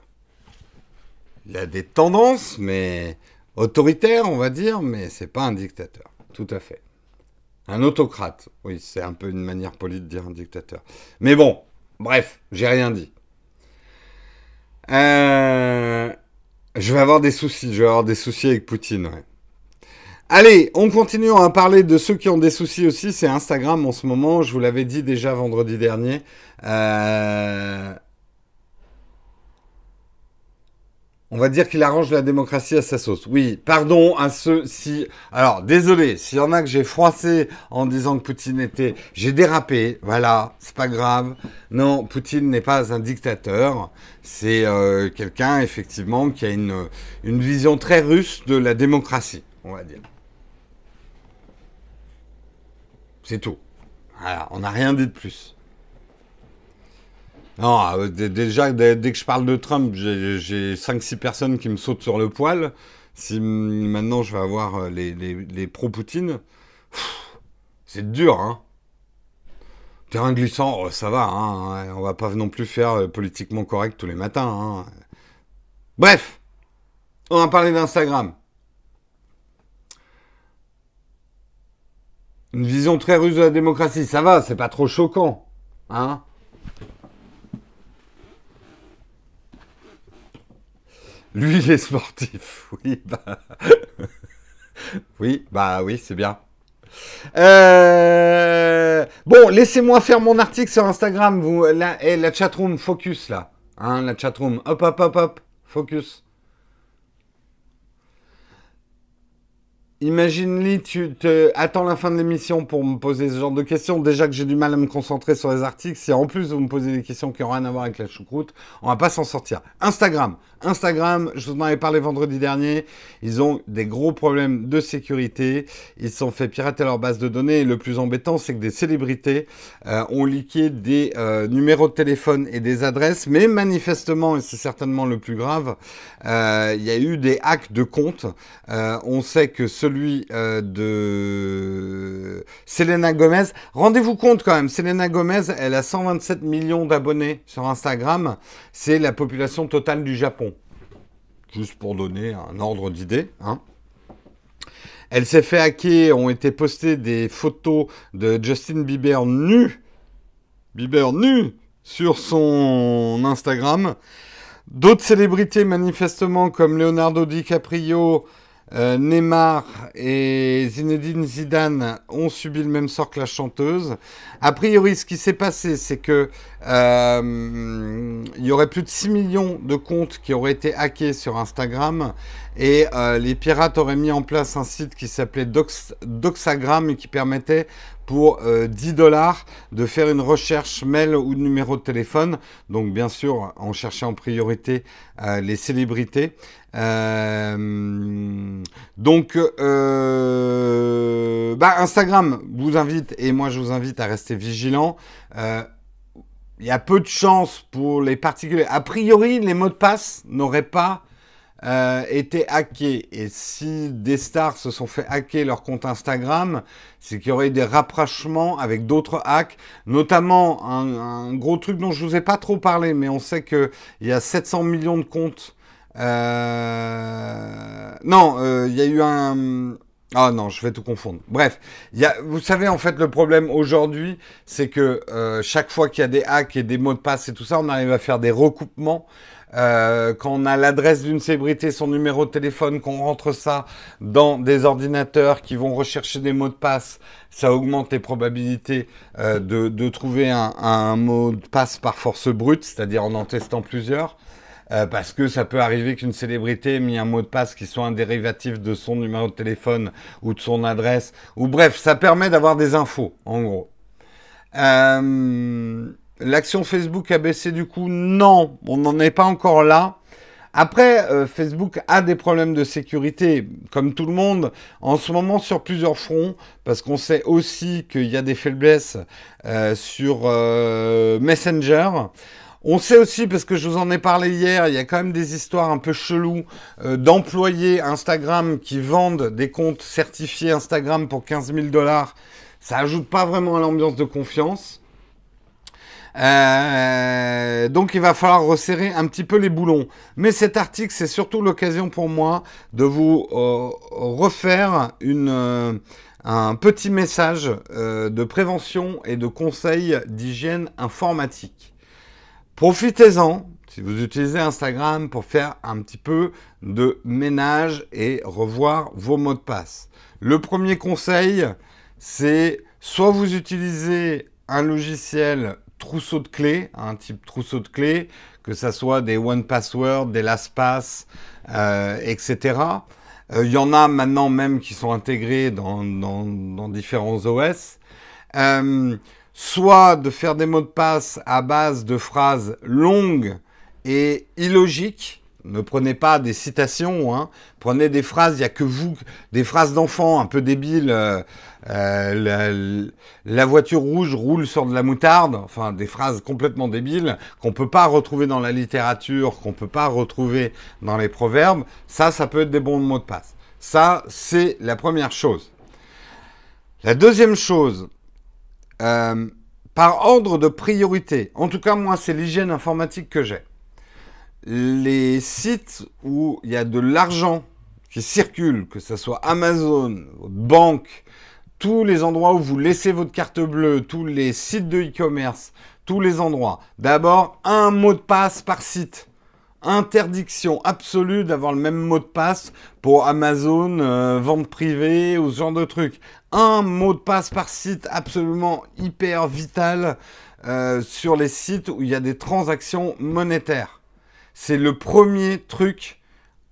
Il a des tendances, mais autoritaires, on va dire, mais c'est pas un dictateur. Tout à fait. Un autocrate. Oui, c'est un peu une manière polie de dire un dictateur. Mais bon, bref, j'ai rien dit. Euh, je vais avoir des soucis. Je vais avoir des soucis avec Poutine. Allez, on continue à parler de ceux qui ont des soucis aussi. C'est Instagram en ce moment. Je vous l'avais dit déjà vendredi dernier. Euh, On va dire qu'il arrange la démocratie à sa sauce. Oui, pardon à ceux si. Alors, désolé, s'il y en a que j'ai froissé en disant que Poutine était. J'ai dérapé, voilà, c'est pas grave. Non, Poutine n'est pas un dictateur. C'est euh, quelqu'un, effectivement, qui a une, une vision très russe de la démocratie, on va dire. C'est tout. Voilà, on n'a rien dit de plus. Non, euh, déjà, dès, que je parle de Trump, j'ai 5-6 personnes qui me sautent sur le poil. Si maintenant je vais avoir euh, les, pro-Poutine, c'est dur, hein. Terrain glissant, oh, ça va, hein. On va pas non plus faire euh, politiquement correct tous les matins, hein. Bref, on va parler d'Instagram. Une vision très russe de la démocratie, ça va, c'est pas trop choquant, hein. Lui, il est sportif. Oui, bah. oui, bah oui, c'est bien. Euh, bon, laissez-moi faire mon article sur Instagram. Vous, la, et la chatroom, focus là. Hein, la chatroom. Hop, hop, hop, hop. Focus. Imagine-lui, tu te... attends la fin de l'émission pour me poser ce genre de questions. Déjà que j'ai du mal à me concentrer sur les articles, si en plus vous me posez des questions qui n'ont rien à voir avec la choucroute, on va pas s'en sortir. Instagram. Instagram, je vous en avais parlé vendredi dernier, ils ont des gros problèmes de sécurité. Ils se sont fait pirater leur base de données. Le plus embêtant, c'est que des célébrités euh, ont liqué des euh, numéros de téléphone et des adresses. Mais manifestement, et c'est certainement le plus grave, euh, il y a eu des hacks de comptes. on sait que celui de Selena Gomez, rendez-vous compte quand même, Selena Gomez, elle a 127 millions d'abonnés sur Instagram. C'est la population totale du Japon juste pour donner un ordre d'idée. Hein. Elle s'est fait hacker, ont été postées des photos de Justin Bieber nu, Bieber nu, sur son Instagram. D'autres célébrités manifestement comme Leonardo DiCaprio, euh, Neymar et Zinedine Zidane ont subi le même sort que la chanteuse. A priori, ce qui s'est passé, c'est que euh, il y aurait plus de 6 millions de comptes qui auraient été hackés sur Instagram et euh, les pirates auraient mis en place un site qui s'appelait Doxagram et qui permettait pour 10 dollars de faire une recherche mail ou numéro de téléphone. Donc bien sûr, on cherchait en priorité les célébrités. Euh, donc, euh, bah, Instagram vous invite, et moi je vous invite à rester vigilant. Euh, il y a peu de chances pour les particuliers. A priori, les mots de passe n'auraient pas été hackés. Et si des stars se sont fait hacker leur compte Instagram, c'est qu'il y aurait eu des rapprochements avec d'autres hacks, notamment un, gros truc dont je vous ai pas trop parlé, mais on sait qu'il y a 700 millions de comptes euh, non, euh, il y a eu un... Ah non, je vais tout confondre. Bref, vous savez, en fait, le problème aujourd'hui, c'est que euh, chaque fois qu'il y a des hacks et des mots de passe et tout ça, on arrive à faire des recoupements. Quand on a l'adresse d'une célébrité, son numéro de téléphone, qu'on rentre ça dans des ordinateurs qui vont rechercher des mots de passe, ça augmente les probabilités de, de, trouver un, un, mot de passe par force brute, c'est-à-dire en en testant plusieurs. Euh, parce que ça peut arriver qu'une célébrité ait mis un mot de passe qui soit un dérivatif de son numéro de téléphone ou de son adresse. Ou bref, ça permet d'avoir des infos, en gros. Euh, l'action Facebook a baissé du coup Non, on n'en est pas encore là. Après, euh, Facebook a des problèmes de sécurité, comme tout le monde, en ce moment sur plusieurs fronts, parce qu'on sait aussi qu'il y a des faiblesses sur Messenger. On sait aussi, parce que je vous en ai parlé hier, il y a quand même des histoires un peu cheloues euh, d'employés Instagram qui vendent des comptes certifiés Instagram pour 15 000 dollars. Ça ajoute pas vraiment à l'ambiance de confiance. Euh, donc il va falloir resserrer un petit peu les boulons. Mais cet article, c'est surtout l'occasion pour moi de vous euh, refaire une un petit message euh, de prévention et de conseil d'hygiène informatique. Profitez-en si vous utilisez Instagram pour faire un petit peu de ménage et revoir vos mots de passe. Le premier conseil, c'est soit vous utilisez un logiciel trousseau de clés, un type trousseau de clés, que ce soit des One Password, des LastPass, euh, etc. Il y en a maintenant même qui sont intégrés dans, différents OS. Euh, soit de faire des mots de passe à base de phrases longues et illogiques. Ne prenez pas des citations, hein. prenez des phrases, il n'y a que vous, des phrases d'enfants un peu débiles. Euh, la, voiture rouge roule sur de la moutarde, enfin des phrases complètement débiles qu'on peut pas retrouver dans la littérature, qu'on peut pas retrouver dans les proverbes. Ça, ça peut être des bons mots de passe. Ça, c'est la première chose. La deuxième chose, euh, par ordre de priorité, en tout cas moi, c'est l'hygiène informatique que j'ai les sites où il y a de l'argent qui circule, que ce soit Amazon, banque, tous les endroits où vous laissez votre carte bleue, tous les sites de e-commerce, tous les endroits. D'abord, un mot de passe par site. Interdiction absolue d'avoir le même mot de passe pour Amazon, euh, vente privée ou ce genre de trucs. Un mot de passe par site absolument hyper vital euh, sur les sites où il y a des transactions monétaires. C'est le premier truc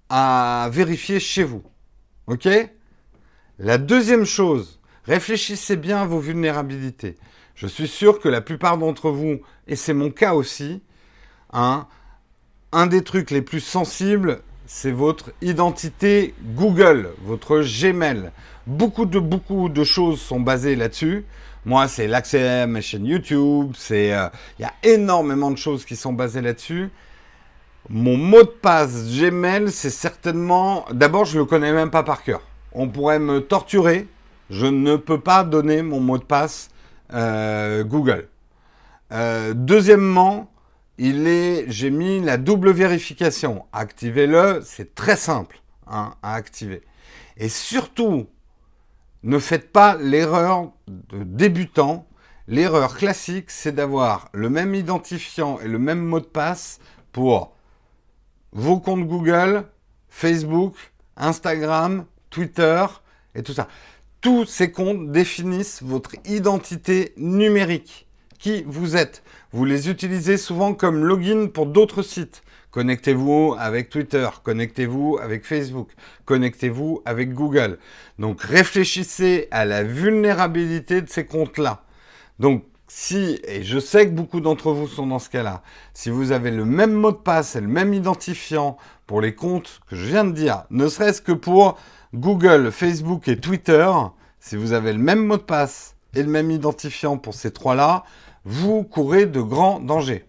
à vérifier chez vous. OK? La deuxième chose, réfléchissez bien à vos vulnérabilités. Je suis sûr que la plupart d'entre vous, et c'est mon cas aussi, hein, un des trucs les plus sensibles, c'est votre identité Google, votre Gmail. Beaucoup de, beaucoup de choses sont basées là-dessus. Moi, c'est l'accès à ma chaîne YouTube, c'est, euh, il y a énormément de choses qui sont basées là-dessus. Mon mot de passe Gmail, c'est certainement... D'abord, je ne le connais même pas par cœur. On pourrait me torturer. Je ne peux pas donner mon mot de passe euh, Google. Euh, deuxièmement, il est, j'ai mis la double vérification. Activez-le, c'est très simple hein, à activer. Et surtout, ne faites pas l'erreur de débutant. L'erreur classique, c'est d'avoir le même identifiant et le même mot de passe pour vos comptes Google, Facebook, Instagram, Twitter et tout ça. Tous ces comptes définissent votre identité numérique, qui vous êtes. Vous les utilisez souvent comme login pour d'autres sites. Connectez-vous avec Twitter, connectez-vous avec Facebook, connectez-vous avec Google. Donc réfléchissez à la vulnérabilité de ces comptes-là. Donc si, et je sais que beaucoup d'entre vous sont dans ce cas-là, si vous avez le même mot de passe et le même identifiant pour les comptes que je viens de dire, ne serait-ce que pour Google, Facebook et Twitter, si vous avez le même mot de passe et le même identifiant pour ces trois-là, vous courez de grands dangers.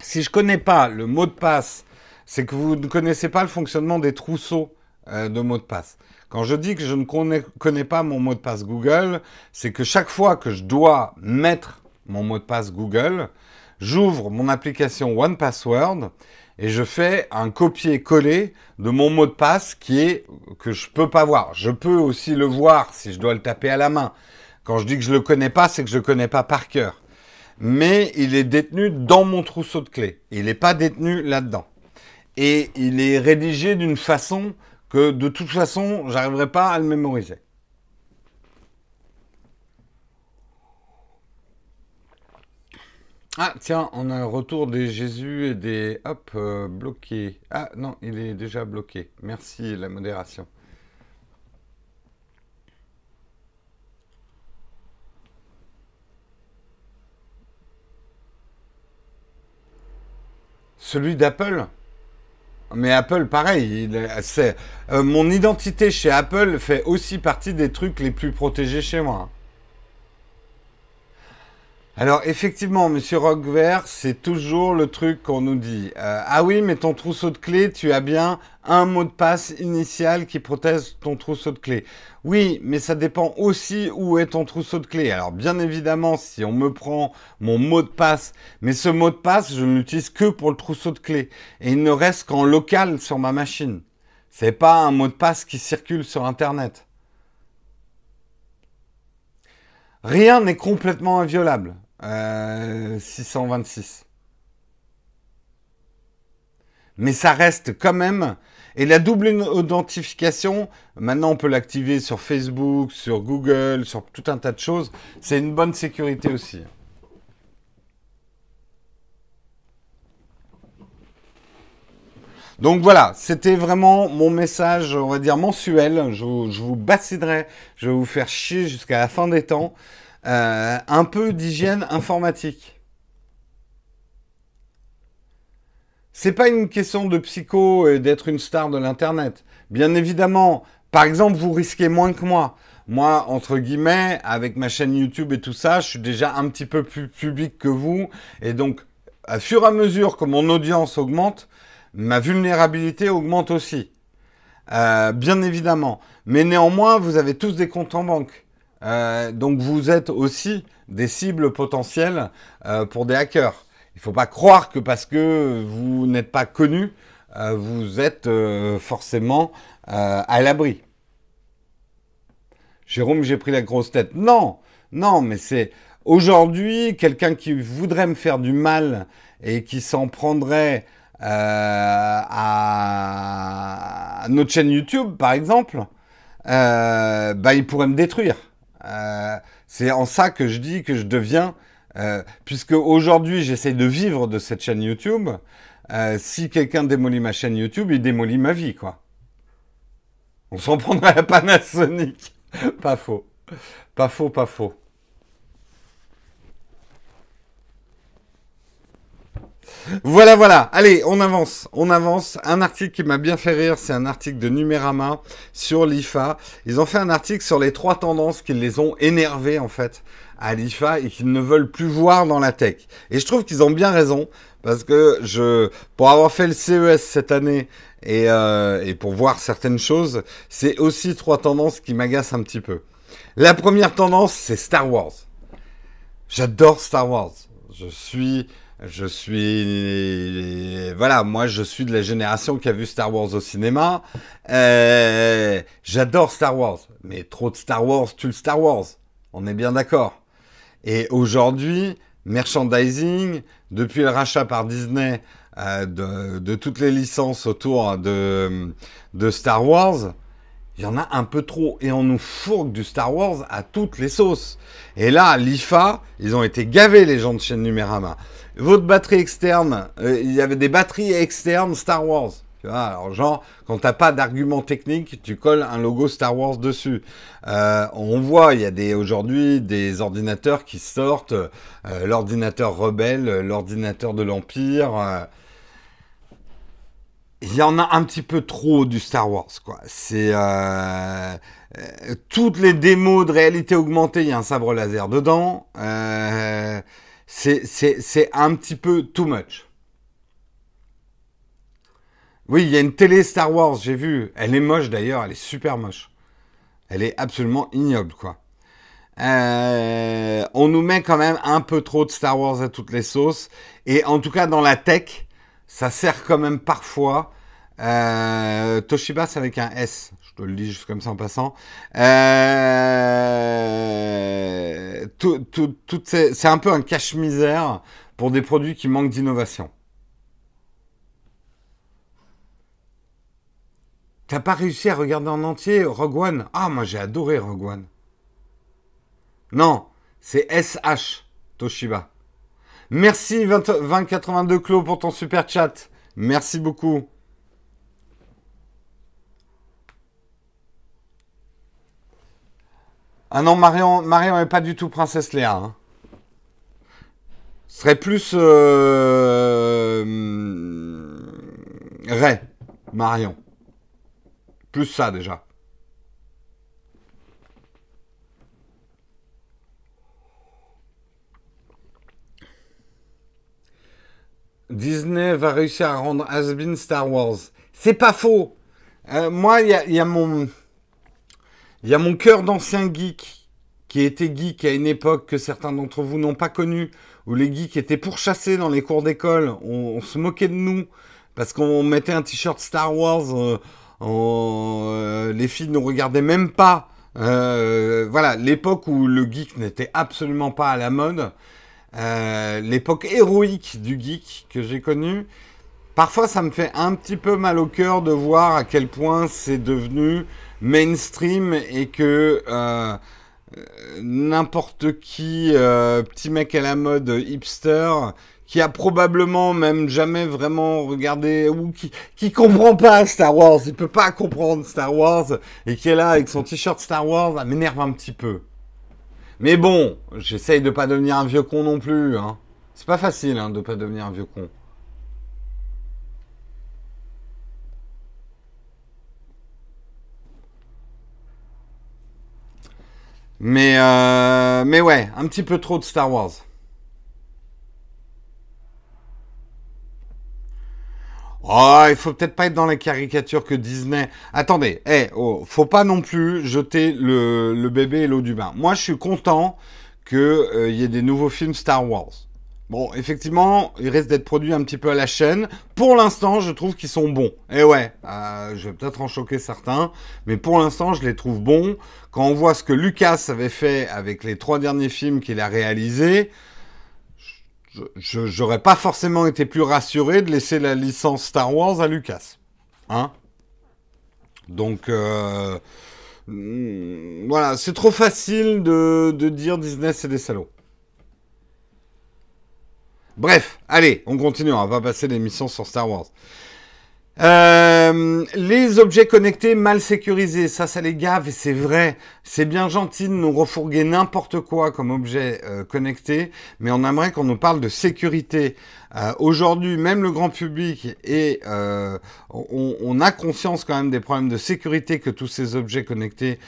Si je ne connais pas le mot de passe, c'est que vous ne connaissez pas le fonctionnement des trousseaux euh, de mots de passe. Quand je dis que je ne connais, pas mon mot de passe Google, c'est que chaque fois que je dois mettre mon mot de passe Google, j'ouvre mon application One Password et je fais un copier-coller de mon mot de passe qui est que je peux pas voir. Je peux aussi le voir si je dois le taper à la main. Quand je dis que je le connais pas, c'est que je le connais pas par cœur. Mais il est détenu dans mon trousseau de clés. Il n'est pas détenu là-dedans. Et il est rédigé d'une façon que de toute façon, j'arriverai pas à le mémoriser. Ah, tiens, on a un retour des Jésus et des... Hop, euh, bloqués. Ah, non, il est déjà bloqué. Merci, la modération. Celui d'Apple? Mais Apple, pareil, c'est, euh, mon identité chez Apple fait aussi partie des trucs les plus protégés chez moi. Alors effectivement, Monsieur Roquevert, c'est toujours le truc qu'on nous dit. Euh, ah oui, mais ton trousseau de clés, tu as bien un mot de passe initial qui protège ton trousseau de clés. Oui, mais ça dépend aussi où est ton trousseau de clés. Alors bien évidemment, si on me prend mon mot de passe, mais ce mot de passe, je ne l'utilise que pour le trousseau de clés. Et il ne reste qu'en local sur ma machine. C'est pas un mot de passe qui circule sur Internet. Rien n'est complètement inviolable. 626. Euh, Mais ça reste quand même. Et la double identification, maintenant on peut l'activer sur Facebook, sur Google, sur tout un tas de choses. C'est une bonne sécurité aussi. Donc voilà, c'était vraiment mon message, on va dire mensuel. Je vous, je vous bassiderai, je vais vous faire chier jusqu'à la fin des temps. Euh, un peu d'hygiène informatique. C'est pas une question de psycho et d'être une star de l'internet. Bien évidemment, par exemple, vous risquez moins que moi. Moi, entre guillemets, avec ma chaîne YouTube et tout ça, je suis déjà un petit peu plus public que vous. Et donc, à fur et à mesure que mon audience augmente, ma vulnérabilité augmente aussi. Euh, bien évidemment. Mais néanmoins, vous avez tous des comptes en banque. Euh, donc vous êtes aussi des cibles potentielles euh, pour des hackers. Il ne faut pas croire que parce que vous n'êtes pas connu, vous êtes forcément à l'abri. Jérôme, j'ai pris la grosse tête. Non, non, mais c'est aujourd'hui quelqu'un qui voudrait me faire du mal et qui s'en prendrait euh, à notre chaîne YouTube, par exemple, euh, bah, il pourrait me détruire. Euh, c'est en ça que je dis que je deviens, puisque aujourd'hui j'essaye de vivre de cette chaîne YouTube. si quelqu'un démolit ma chaîne YouTube, il démolit ma vie, quoi. On s'en prendrait à Panasonic. pas faux. Pas faux, pas faux. Voilà, voilà. Allez, on avance. On avance. Un article qui m'a bien fait rire, c'est un article de Numérama sur l'IFA. Ils ont fait un article sur les trois tendances qui les ont énervés, en fait, à l'IFA et qu'ils ne veulent plus voir dans la tech. Et je trouve qu'ils ont bien raison parce que je, pour avoir fait le CES cette année euh, et pour voir certaines choses, c'est aussi trois tendances qui m'agacent un petit peu. La première tendance, c'est Star Wars. J'adore Star Wars. Je suis je suis, voilà, moi je suis de la génération qui a vu Star Wars au cinéma. Euh, j'adore Star Wars, mais trop de Star Wars tue le Star Wars. On est bien d'accord. Et aujourd'hui, merchandising, depuis le rachat par Disney euh, de, toutes les licences autour de, de Star Wars, il y en a un peu trop. Et on nous fourgue du Star Wars à toutes les sauces. Et là, l'IFA, ils ont été gavés, les gens de chaîne Numérama. Votre batterie externe, euh, il y avait des batteries externes Star Wars. Tu vois, alors genre, quand t'as pas d'argument technique, tu colles un logo Star Wars dessus. Euh, on voit, il y a des aujourd'hui des ordinateurs qui sortent, euh, l'ordinateur rebelle, l'ordinateur de l'Empire. Il y en a un petit peu trop du Star Wars, quoi. C'est toutes les démos de réalité augmentée, il y a un sabre laser dedans. Euh, c'est un petit peu too much. Oui, il y a une télé Star Wars, j'ai vu. Elle est moche d'ailleurs, elle est super moche. Elle est absolument ignoble, quoi. Euh, on nous met quand même un peu trop de Star Wars à toutes les sauces. Et en tout cas, dans la tech, ça sert quand même parfois. Euh, Toshiba, c'est avec un S je le lis juste comme ça en passant. Euh, c'est un peu un cache-misère pour des produits qui manquent d'innovation. T'as pas réussi à regarder en entier Rogue One? Ah, moi j'ai adoré Rogue One. Non, c'est SH Toshiba. Merci 2082 Clos pour ton super chat. Merci beaucoup. Ah non, Marion, Marion n'est pas du tout princesse Léa. Hein. Ce serait plus euh, Ray, Marion. Plus ça déjà. Disney va réussir à rendre Asbin Star Wars. C'est pas faux. Euh, moi, il y a mon cœur d'ancien geek qui était geek à une époque que certains d'entre vous n'ont pas connu, où les geeks étaient pourchassés dans les cours d'école, on, se moquait de nous parce qu'on mettait un t-shirt Star Wars euh, euh, les filles ne regardaient même pas. Voilà, l'époque où le geek n'était absolument pas à la mode, euh, l'époque héroïque du geek que j'ai connu. Parfois, ça me fait un petit peu mal au cœur de voir à quel point c'est devenu mainstream et que n'importe qui, petit mec à la mode hipster, qui a probablement même jamais vraiment regardé ou qui qui comprend pas Star Wars, il peut pas comprendre Star Wars et qui est là avec son t-shirt Star Wars, ça m'énerve un petit peu. Mais bon, j'essaye de pas devenir un vieux con non plus. Hein. C'est pas facile hein, de pas devenir un vieux con. Mais euh, mais ouais, un petit peu trop de Star Wars. Oh, il faut peut-être pas être dans la caricature que Disney. Attendez, eh, oh, faut pas non plus jeter le, bébé et l'eau du bain. Moi, je suis content qu'il euh, y ait des nouveaux films Star Wars. Bon, effectivement, ils restent d'être produits un petit peu à la chaîne. Pour l'instant, je trouve qu'ils sont bons. Et eh ouais, euh, je vais peut-être en choquer certains, mais pour l'instant, je les trouve bons. Quand on voit ce que Lucas avait fait avec les trois derniers films qu'il a réalisés, j'aurais pas forcément été plus rassuré de laisser la licence Star Wars à Lucas. Hein Donc, euh, hmm, voilà, c'est trop facile de, dire Disney, c'est des salauds. Bref, allez, on continue, on va pas passer l'émission sur Star Wars. Euh, les objets connectés mal sécurisés, ça, ça les gave et c'est vrai. C'est bien gentil de nous refourguer n'importe quoi comme objet euh, connecté, mais on aimerait qu'on nous parle de sécurité. Euh, aujourd'hui, même le grand public et on, a conscience quand même des problèmes de sécurité que tous ces objets connectés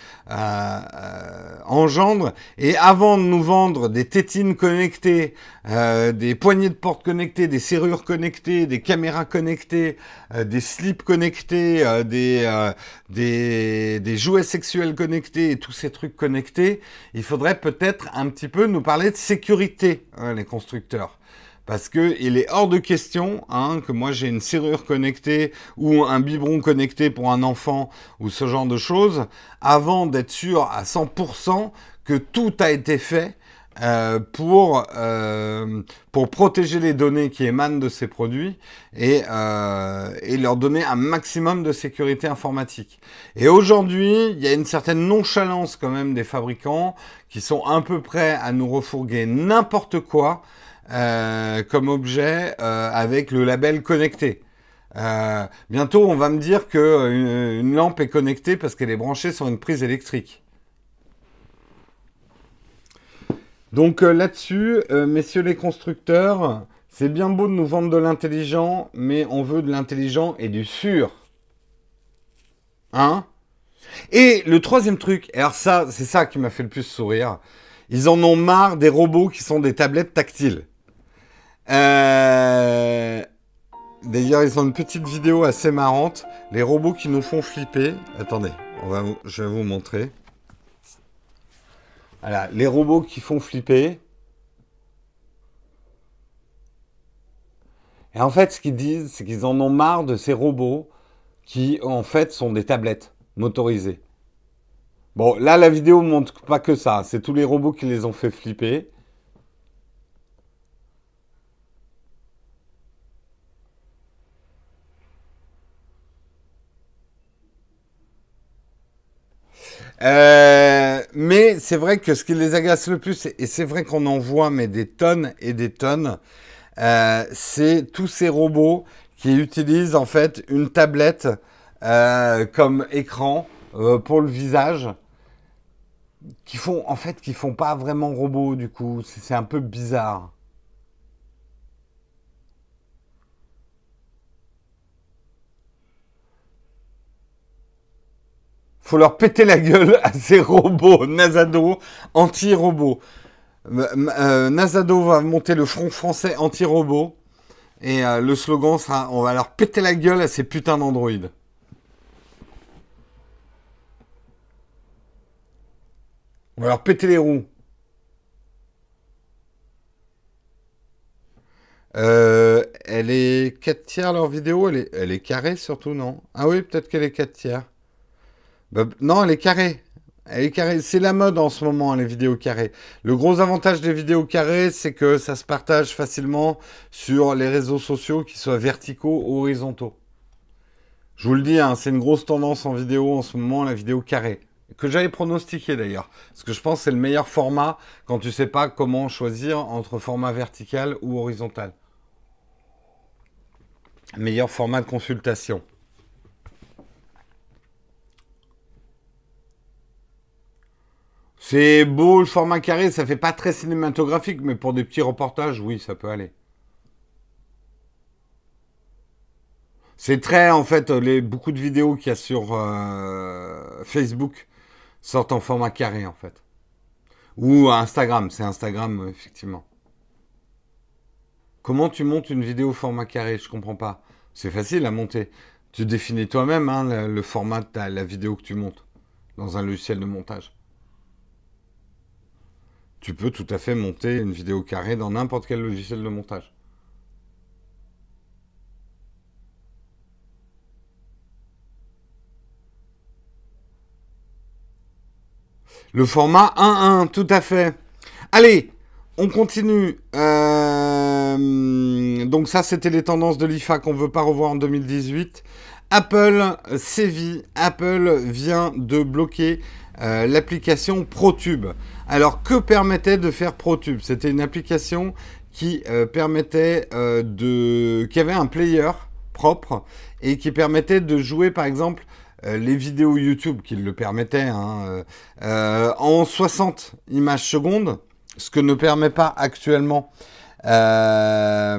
engendrent. Et avant de nous vendre des tétines connectées, des poignées de porte connectées, des serrures connectées, des caméras connectées, des slips connectés, des, des, des jouets sexuels connectés et tous ces trucs connectés, il faudrait peut-être un petit peu nous parler de sécurité, hein, les constructeurs. Parce qu'il est hors de question hein, que moi j'ai une serrure connectée ou un biberon connecté pour un enfant ou ce genre de choses avant d'être sûr à 100% que tout a été fait euh, pour, euh, pour protéger les données qui émanent de ces produits et, euh, et leur donner un maximum de sécurité informatique. Et aujourd'hui, il y a une certaine nonchalance quand même des fabricants qui sont un peu prêts à nous refourguer n'importe quoi euh, comme objet euh, avec le label connecté. Bientôt, on va me dire que une, lampe est connectée parce qu'elle est branchée sur une prise électrique. Donc là-dessus, messieurs les constructeurs, c'est bien beau de nous vendre de l'intelligent, mais on veut de l'intelligent et du sûr. Hein? Et le troisième truc, alors ça, c'est ça qui m'a fait le plus sourire. Ils en ont marre des robots qui sont des tablettes tactiles. Euh, d'ailleurs, ils ont une petite vidéo assez marrante. Les robots qui nous font flipper. Attendez, je vais vous montrer. Voilà, les robots qui font flipper. Et en fait, ce qu'ils disent, c'est qu'ils en ont marre de ces robots qui, en fait, sont des tablettes motorisées. Bon, là, la vidéo montre pas que ça. C'est tous les robots qui les ont fait flipper. Euh, mais c'est vrai que ce qui les agace le plus, et c'est vrai qu'on en voit mais des tonnes et des tonnes, euh, c'est tous ces robots qui utilisent en fait une tablette euh, comme écran pour le visage, qui font en fait qui font pas vraiment robot du coup, c'est un peu bizarre. Faut leur péter la gueule à ces robots Nazado anti-robots. Euh, euh, Nazado va monter le front français anti-robot. Et euh, le slogan sera on va leur péter la gueule à ces putains d'androïdes. On va leur péter les roues. elle est est 4 tiers leur vidéo elle est, elle est carrée surtout, non? Ah oui, peut-être qu'elle est 4 tiers. Bah, non, elle est carrée. Elle est carrée. C'est la mode en ce moment, les vidéos carrées. Le gros avantage des vidéos carrées, c'est que ça se partage facilement sur les réseaux sociaux, qu'ils soient verticaux ou horizontaux. Je vous le dis, hein, c'est une grosse tendance en vidéo en ce moment, la vidéo carrée. Que j'avais pronostiqué d'ailleurs. Parce que je pense que c'est le meilleur format quand tu sais pas comment choisir entre format vertical ou horizontal. Meilleur format de consultation. C'est beau le format carré, ça fait pas très cinématographique, mais pour des petits reportages, oui, ça peut aller. C'est très, en fait, les, beaucoup de vidéos qu'il y a sur euh, Facebook sortent en format carré, en fait. Ou Instagram, c'est Instagram, effectivement. Comment tu montes une vidéo format carré? Je comprends pas. C'est facile à monter. Tu définis toi-même hein, le, le, format de la vidéo que tu montes dans un logiciel de montage tu peux tout à fait monter une vidéo carrée dans n'importe quel logiciel de montage. Le format 1.1, tout à fait. Allez, on continue. Euh, donc ça, c'était les tendances de l'IFA qu'on ne veut pas revoir en 2018. Apple sévit. Apple vient de bloquer euh, l'application ProTube. Alors, que permettait de faire ProTube? C'était une application qui euh, permettait euh, de... qui avait un player propre et qui permettait de jouer, par exemple, les vidéos YouTube qui le permettaient hein, en 60 images secondes, ce que ne permet pas actuellement euh,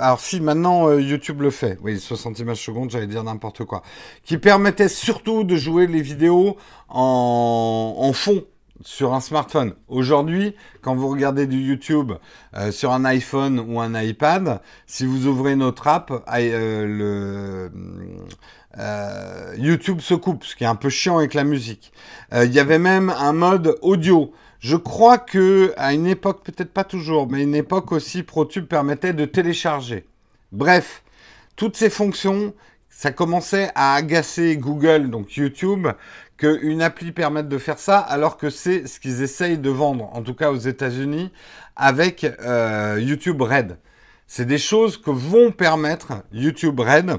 Alors si maintenant euh, YouTube le fait, oui 60 images secondes, j'allais dire n'importe quoi, qui permettait surtout de jouer les vidéos en, fond sur un smartphone. Aujourd'hui, quand vous regardez du YouTube euh, sur un iPhone ou un iPad, si vous ouvrez notre app, YouTube se coupe, ce qui est un peu chiant avec la musique. Il y avait même un mode audio. Je crois que à une époque, peut-être pas toujours, mais une époque aussi, ProTube permettait de télécharger. Bref, toutes ces fonctions, ça commençait à agacer Google, donc YouTube, qu'une appli permette de faire ça, alors que c'est ce qu'ils essayent de vendre, en tout cas aux États-Unis, avec euh, YouTube Red. C'est des choses que vont permettre YouTube Red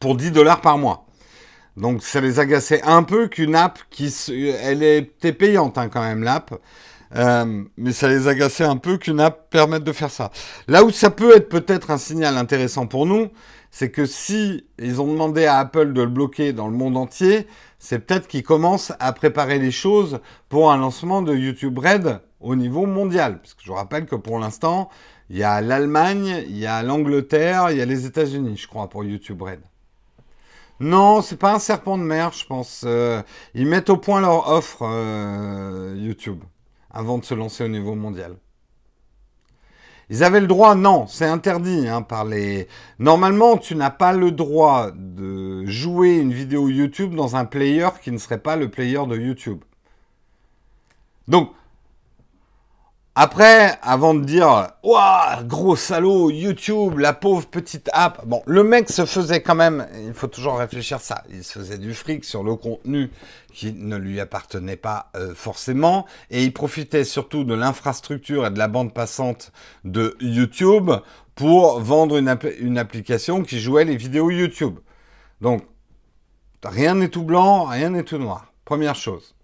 pour 10 dollars par mois. Donc ça les agaçait un peu qu'une app qui... Elle était payante hein, quand même l'app. Euh, mais ça les agaçait un peu qu'une app permette de faire ça. Là où ça peut être peut-être un signal intéressant pour nous, c'est que si ils ont demandé à Apple de le bloquer dans le monde entier, c'est peut-être qu'ils commencent à préparer les choses pour un lancement de YouTube Red au niveau mondial. Parce que je vous rappelle que pour l'instant, il y a l'Allemagne, il y a l'Angleterre, il y a les États-Unis, je crois, pour YouTube Red. Non, c'est pas un serpent de mer, je pense. Euh, ils mettent au point leur offre euh, YouTube avant de se lancer au niveau mondial. Ils avaient le droit, non, c'est interdit hein, par les. Normalement, tu n'as pas le droit de jouer une vidéo YouTube dans un player qui ne serait pas le player de YouTube. Donc, après, avant de dire, waouh, gros salaud, YouTube, la pauvre petite app. Bon, le mec se faisait quand même, il faut toujours réfléchir ça, il se faisait du fric sur le contenu qui ne lui appartenait pas euh, forcément, et il profitait surtout de l'infrastructure et de la bande passante de YouTube pour vendre une application qui jouait les vidéos YouTube. Donc, rien n'est tout blanc, rien n'est tout noir. Première chose.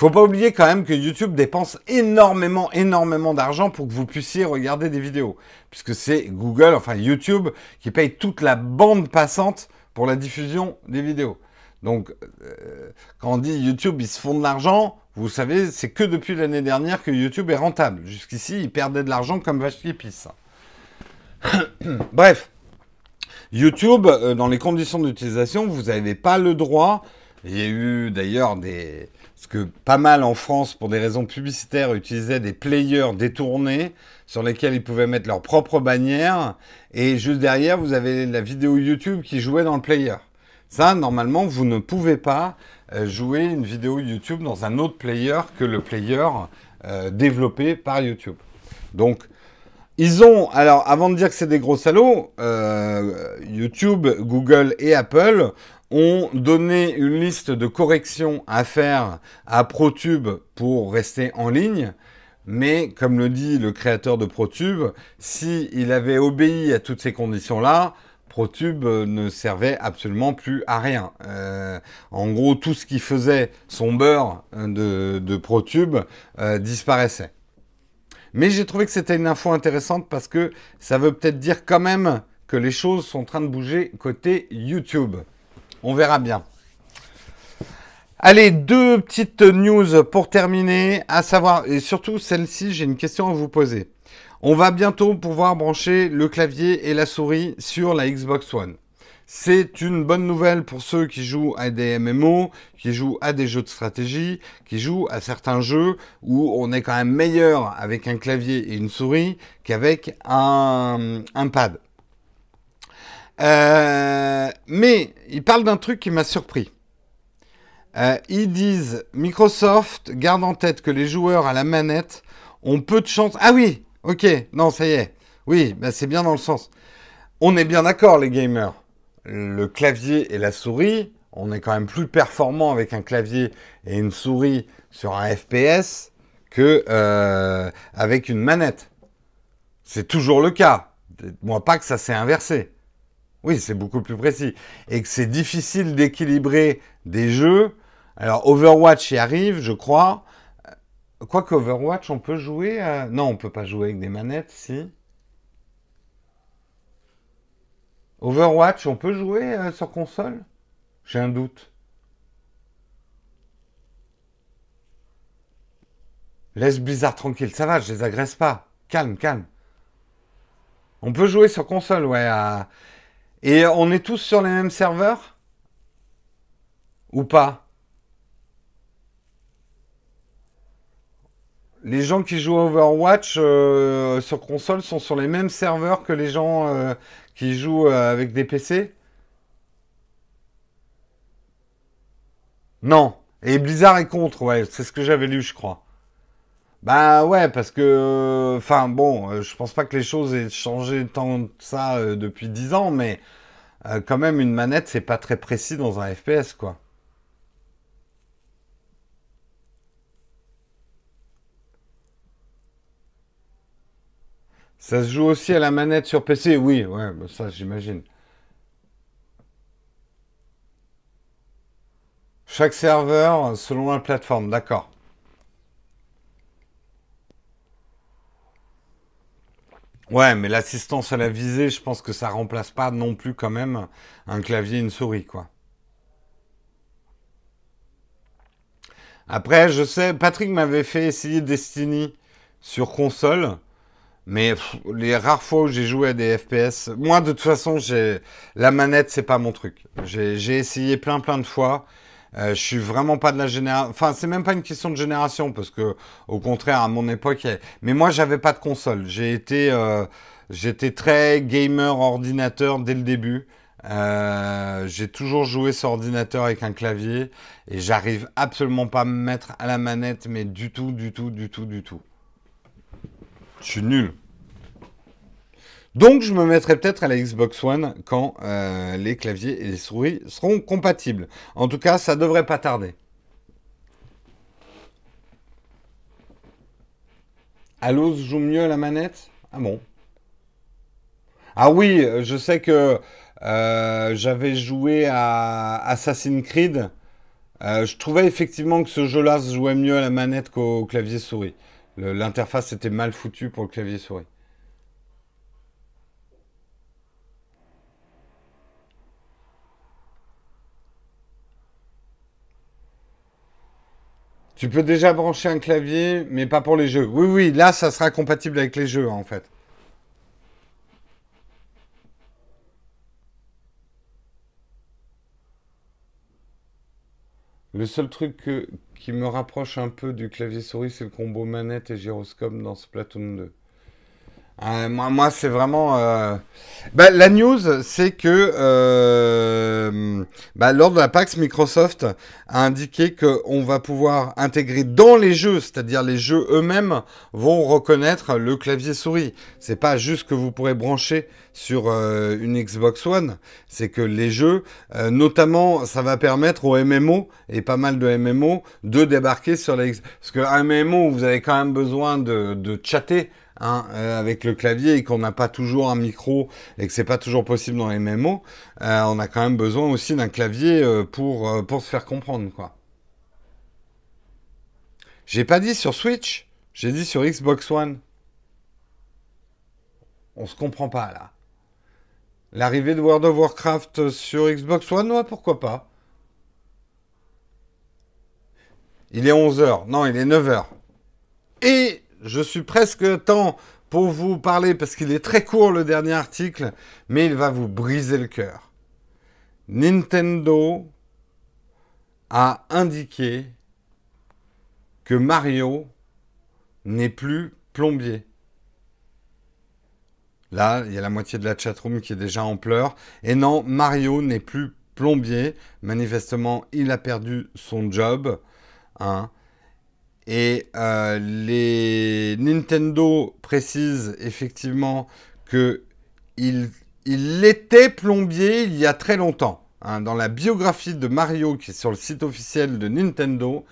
Faut pas oublier quand même que YouTube dépense énormément, énormément d'argent pour que vous puissiez regarder des vidéos. Puisque c'est Google, enfin YouTube, qui paye toute la bande passante pour la diffusion des vidéos. Donc, euh, quand on dit YouTube, ils se font de l'argent, vous savez, c'est que depuis l'année dernière que YouTube est rentable. Jusqu'ici, ils perdaient de l'argent comme vache qui pisse. Bref, YouTube, euh, dans les conditions d'utilisation, vous n'avez pas le droit. Il y a eu d'ailleurs des, parce que pas mal en France, pour des raisons publicitaires, utilisaient des players détournés sur lesquels ils pouvaient mettre leur propre bannière. Et juste derrière, vous avez la vidéo YouTube qui jouait dans le player. Ça, normalement, vous ne pouvez pas euh, jouer une vidéo YouTube dans un autre player que le player euh, développé par YouTube. Donc, Ils ont, alors avant de dire que c'est des gros salauds, euh, YouTube, Google et Apple ont donné une liste de corrections à faire à ProTube pour rester en ligne. Mais comme le dit le créateur de ProTube, s'il avait obéi à toutes ces conditions-là, ProTube ne servait absolument plus à rien. Euh, en gros, tout ce qui faisait son beurre de, ProTube euh, disparaissait. Mais j'ai trouvé que c'était une info intéressante parce que ça veut peut-être dire quand même que les choses sont en train de bouger côté YouTube. On verra bien. Allez, deux petites news pour terminer, à savoir, et surtout celle-ci, j'ai une question à vous poser. On va bientôt pouvoir brancher le clavier et la souris sur la Xbox One. C'est une bonne nouvelle pour ceux qui jouent à des MMO, qui jouent à des jeux de stratégie, qui jouent à certains jeux où on est quand même meilleur avec un clavier et une souris qu'avec un, pad. Euh, mais ils parlent d'un truc qui m'a surpris. Euh, ils disent Microsoft garde en tête que les joueurs à la manette ont peu de chance. Ah oui, ok, non, ça y est. Oui, bah c'est bien dans le sens. On est bien d'accord, les gamers le clavier et la souris, on est quand même plus performant avec un clavier et une souris sur un FPS que euh, avec une manette. C'est toujours le cas. Moi, pas que ça s'est inversé. Oui, c'est beaucoup plus précis. Et que c'est difficile d'équilibrer des jeux. Alors, Overwatch y arrive, je crois. Quoique Overwatch, on peut jouer Non, on peut pas jouer avec des manettes, si. Overwatch, on peut jouer euh, sur console? J'ai un doute. Laisse Blizzard tranquille, ça va, je les agresse pas. Calme, calme. On peut jouer sur console, ouais. Et on est tous sur les mêmes serveurs? Ou pas? Les gens qui jouent à Overwatch euh, sur console sont sur les mêmes serveurs que les gens euh, qui jouent euh, avec des PC Non. Et Blizzard est contre, ouais, c'est ce que j'avais lu, je crois. Bah ouais, parce que, enfin bon, euh, je pense pas que les choses aient changé tant que ça euh, depuis 10 ans, mais quand même une manette, c'est pas très précis dans un FPS, quoi. Ça se joue aussi à la manette sur PC Oui, ouais, bah, ça j'imagine. Chaque serveur selon la plateforme, d'accord. Ouais, mais l'assistance à la visée, je pense que ça remplace pas non plus quand même un clavier une souris, quoi. Après, je sais, Patrick m'avait fait essayer Destiny sur console. Mais les rares fois où j'ai joué à des FPS, moi de toute façon, j'ai la manette, c'est pas mon truc. J'ai essayé plein plein de fois. Euh, je suis vraiment pas de la génération. Enfin, c'est même pas une question de génération parce que, au contraire, à mon époque, mais moi, j'avais pas de console. J'ai été, euh, j'étais très gamer ordinateur dès le début. Euh, j'ai toujours joué sur ordinateur avec un clavier et j'arrive absolument pas à me mettre à la manette, mais du tout, du tout, du tout, du tout. Je suis nul. Donc je me mettrai peut-être à la Xbox One quand euh, les claviers et les souris seront compatibles. En tout cas, ça devrait pas tarder. Halo joue mieux à la manette? Ah bon? Ah oui, je sais que euh, j'avais joué à Assassin's Creed. Euh, je trouvais effectivement que ce jeu-là se jouait mieux à la manette qu'au clavier souris. L'interface était mal foutue pour le clavier souris. Tu peux déjà brancher un clavier, mais pas pour les jeux. Oui, oui, là, ça sera compatible avec les jeux, en fait. Le seul truc qui me rapproche un peu du clavier souris, c'est le combo manette et gyroscope dans Splatoon 2. Euh, moi, moi c'est vraiment. Euh, bah, la news, c'est que euh, bah, lors de la PAX, Microsoft a indiqué qu'on va pouvoir intégrer dans les jeux, c'est-à-dire les jeux eux-mêmes vont reconnaître le clavier souris. C'est pas juste que vous pourrez brancher sur une Xbox One, c'est que les jeux, notamment, ça va permettre aux MMO et pas mal de MMO de débarquer sur les parce que un MMO, vous avez quand même besoin de, de chatter Hein, euh, avec le clavier et qu'on n'a pas toujours un micro et que c'est pas toujours possible dans les MMO, euh, on a quand même besoin aussi d'un clavier euh, pour, pour se faire comprendre, quoi. J'ai pas dit sur Switch, j'ai dit sur Xbox One. On se comprend pas là. L'arrivée de World of Warcraft sur Xbox One, ouais, pourquoi pas. Il est 11h. Non, il est 9h. Et je suis presque temps pour vous parler, parce qu'il est très court le dernier article, mais il va vous briser le cœur. Nintendo a indiqué que Mario n'est plus plombier. Là, il y a la moitié de la chatroom qui est déjà en pleurs. Et non, Mario n'est plus plombier. Manifestement, il a perdu son job. Hein. Et euh, les Nintendo précisent effectivement que il, était plombier il y a très longtemps. Hein. dans la biographie de Mario qui est sur le site officiel de Nintendo,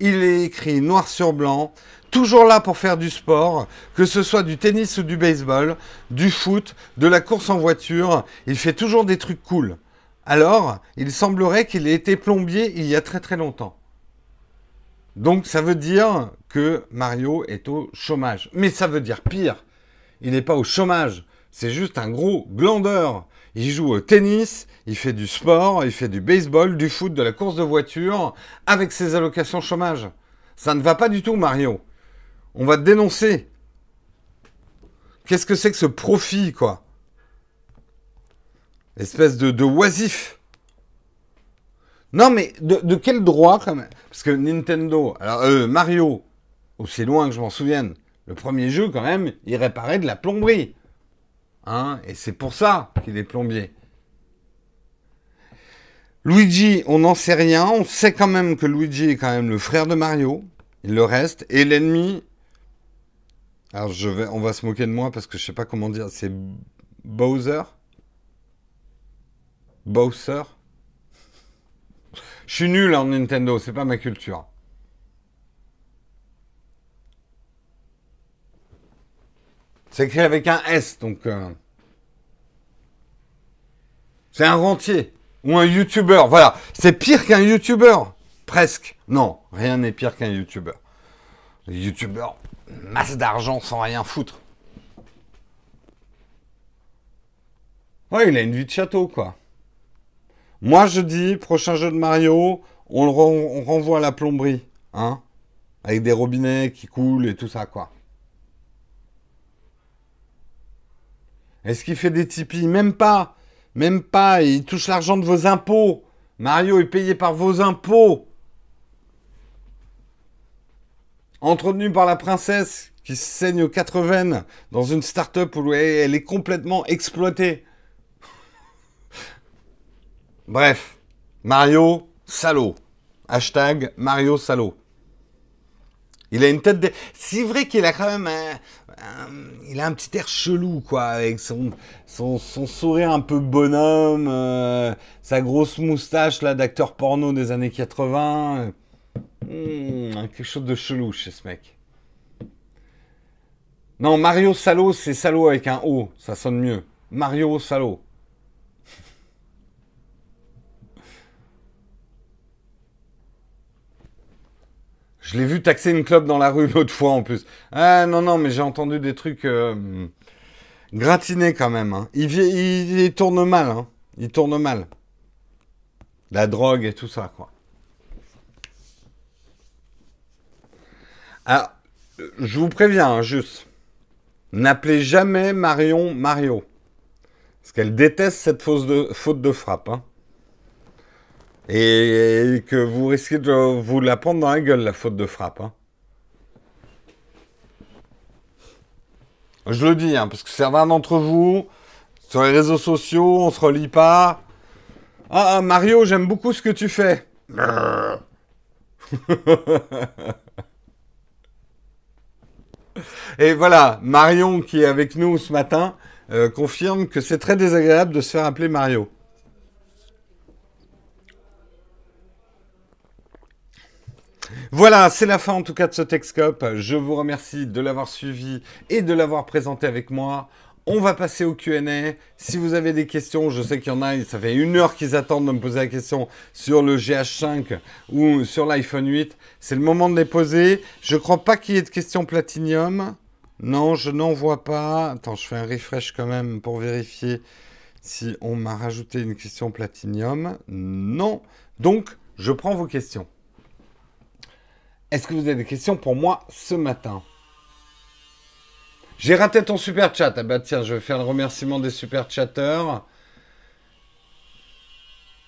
il est écrit noir sur blanc, toujours là pour faire du sport, que ce soit du tennis ou du baseball, du foot, de la course en voiture, il fait toujours des trucs cool. Alors, il semblerait qu'il ait été plombier il y a très très longtemps. Donc ça veut dire que Mario est au chômage. Mais ça veut dire pire. Il n'est pas au chômage. C'est juste un gros glandeur. Il joue au tennis, il fait du sport, il fait du baseball, du foot, de la course de voiture, avec ses allocations chômage. Ça ne va pas du tout, Mario. On va te dénoncer. Qu'est-ce que c'est que ce profit, quoi? Espèce de, de oisif. Non, mais de, quel droit, quand même? Parce que Nintendo, alors euh, Mario, aussi loin que je m'en souvienne, le premier jeu, quand même, il réparait de la plomberie. Hein Et c'est pour ça qu'il est plombier. Luigi, on n'en sait rien. On sait quand même que Luigi est quand même le frère de Mario. Il le reste. Et l'ennemi. Alors, je vais, on va se moquer de moi parce que je sais pas comment dire. C'est Bowser? Bowser? Je suis nul en Nintendo, c'est pas ma culture. C'est écrit avec un S, donc. Euh, c'est un rentier. Ou un YouTuber. Voilà. C'est pire qu'un YouTuber. Presque. Non, rien n'est pire qu'un YouTuber. Les YouTubers, masse d'argent sans rien foutre. Ouais, il a une vie de château, quoi. Moi, je dis, prochain jeu de Mario, on le renvoie à la plomberie, hein, avec des robinets qui coulent et tout ça, quoi. Est-ce qu'il fait des Tipeee Même pas. Même pas. Il touche l'argent de vos impôts. Mario est payé par vos impôts. Entretenu par la princesse qui saigne aux quatre veines dans une start-up où elle est complètement exploitée. Bref, Mario salaud. Hashtag Mario salaud. Il a une tête de... C'est vrai qu'il a quand même un, Il a un petit air chelou, quoi, avec son, sourire un peu bonhomme, euh, sa grosse moustache, là, d'acteur porno des années 80. Hmm, quelque chose de chelou chez ce mec. Non, Mario Salaud, c'est salaud avec un O, ça sonne mieux. Mario Salaud. Je l'ai vu taxer une clope dans la rue l'autre fois en plus. Ah non, non, mais j'ai entendu des trucs euh, gratinés quand même. Hein. Il, tourne mal. Hein. Il tourne mal. La drogue et tout ça, quoi. Alors, je vous préviens, hein, juste. N'appelez jamais Marion Mario. Parce qu'elle déteste cette faute de frappe. Et que vous risquez de vous la prendre dans la gueule, la faute de frappe. Hein. Je le dis, hein, parce que certains d'entre vous, sur les réseaux sociaux, on se relie pas. Ah, ah Mario, j'aime beaucoup ce que tu fais. Et voilà, Marion qui est avec nous ce matin euh, confirme que c'est très désagréable de se faire appeler Mario. Voilà, c'est la fin en tout cas de ce Texcope. Je vous remercie de l'avoir suivi et de l'avoir présenté avec moi. On va passer au QA. Si vous avez des questions, je sais qu'il y en a, ça fait une heure qu'ils attendent de me poser la question sur le GH5 ou sur l'iPhone 8. C'est le moment de les poser. Je ne crois pas qu'il y ait de questions Platinium. Non, je n'en vois pas. Attends, je fais un refresh quand même pour vérifier si on m'a rajouté une question Platinium. Non. Donc, je prends vos questions. Est-ce que vous avez des questions pour moi ce matin? J'ai raté ton super chat. Ah bah tiens, je vais faire le remerciement des super chatteurs.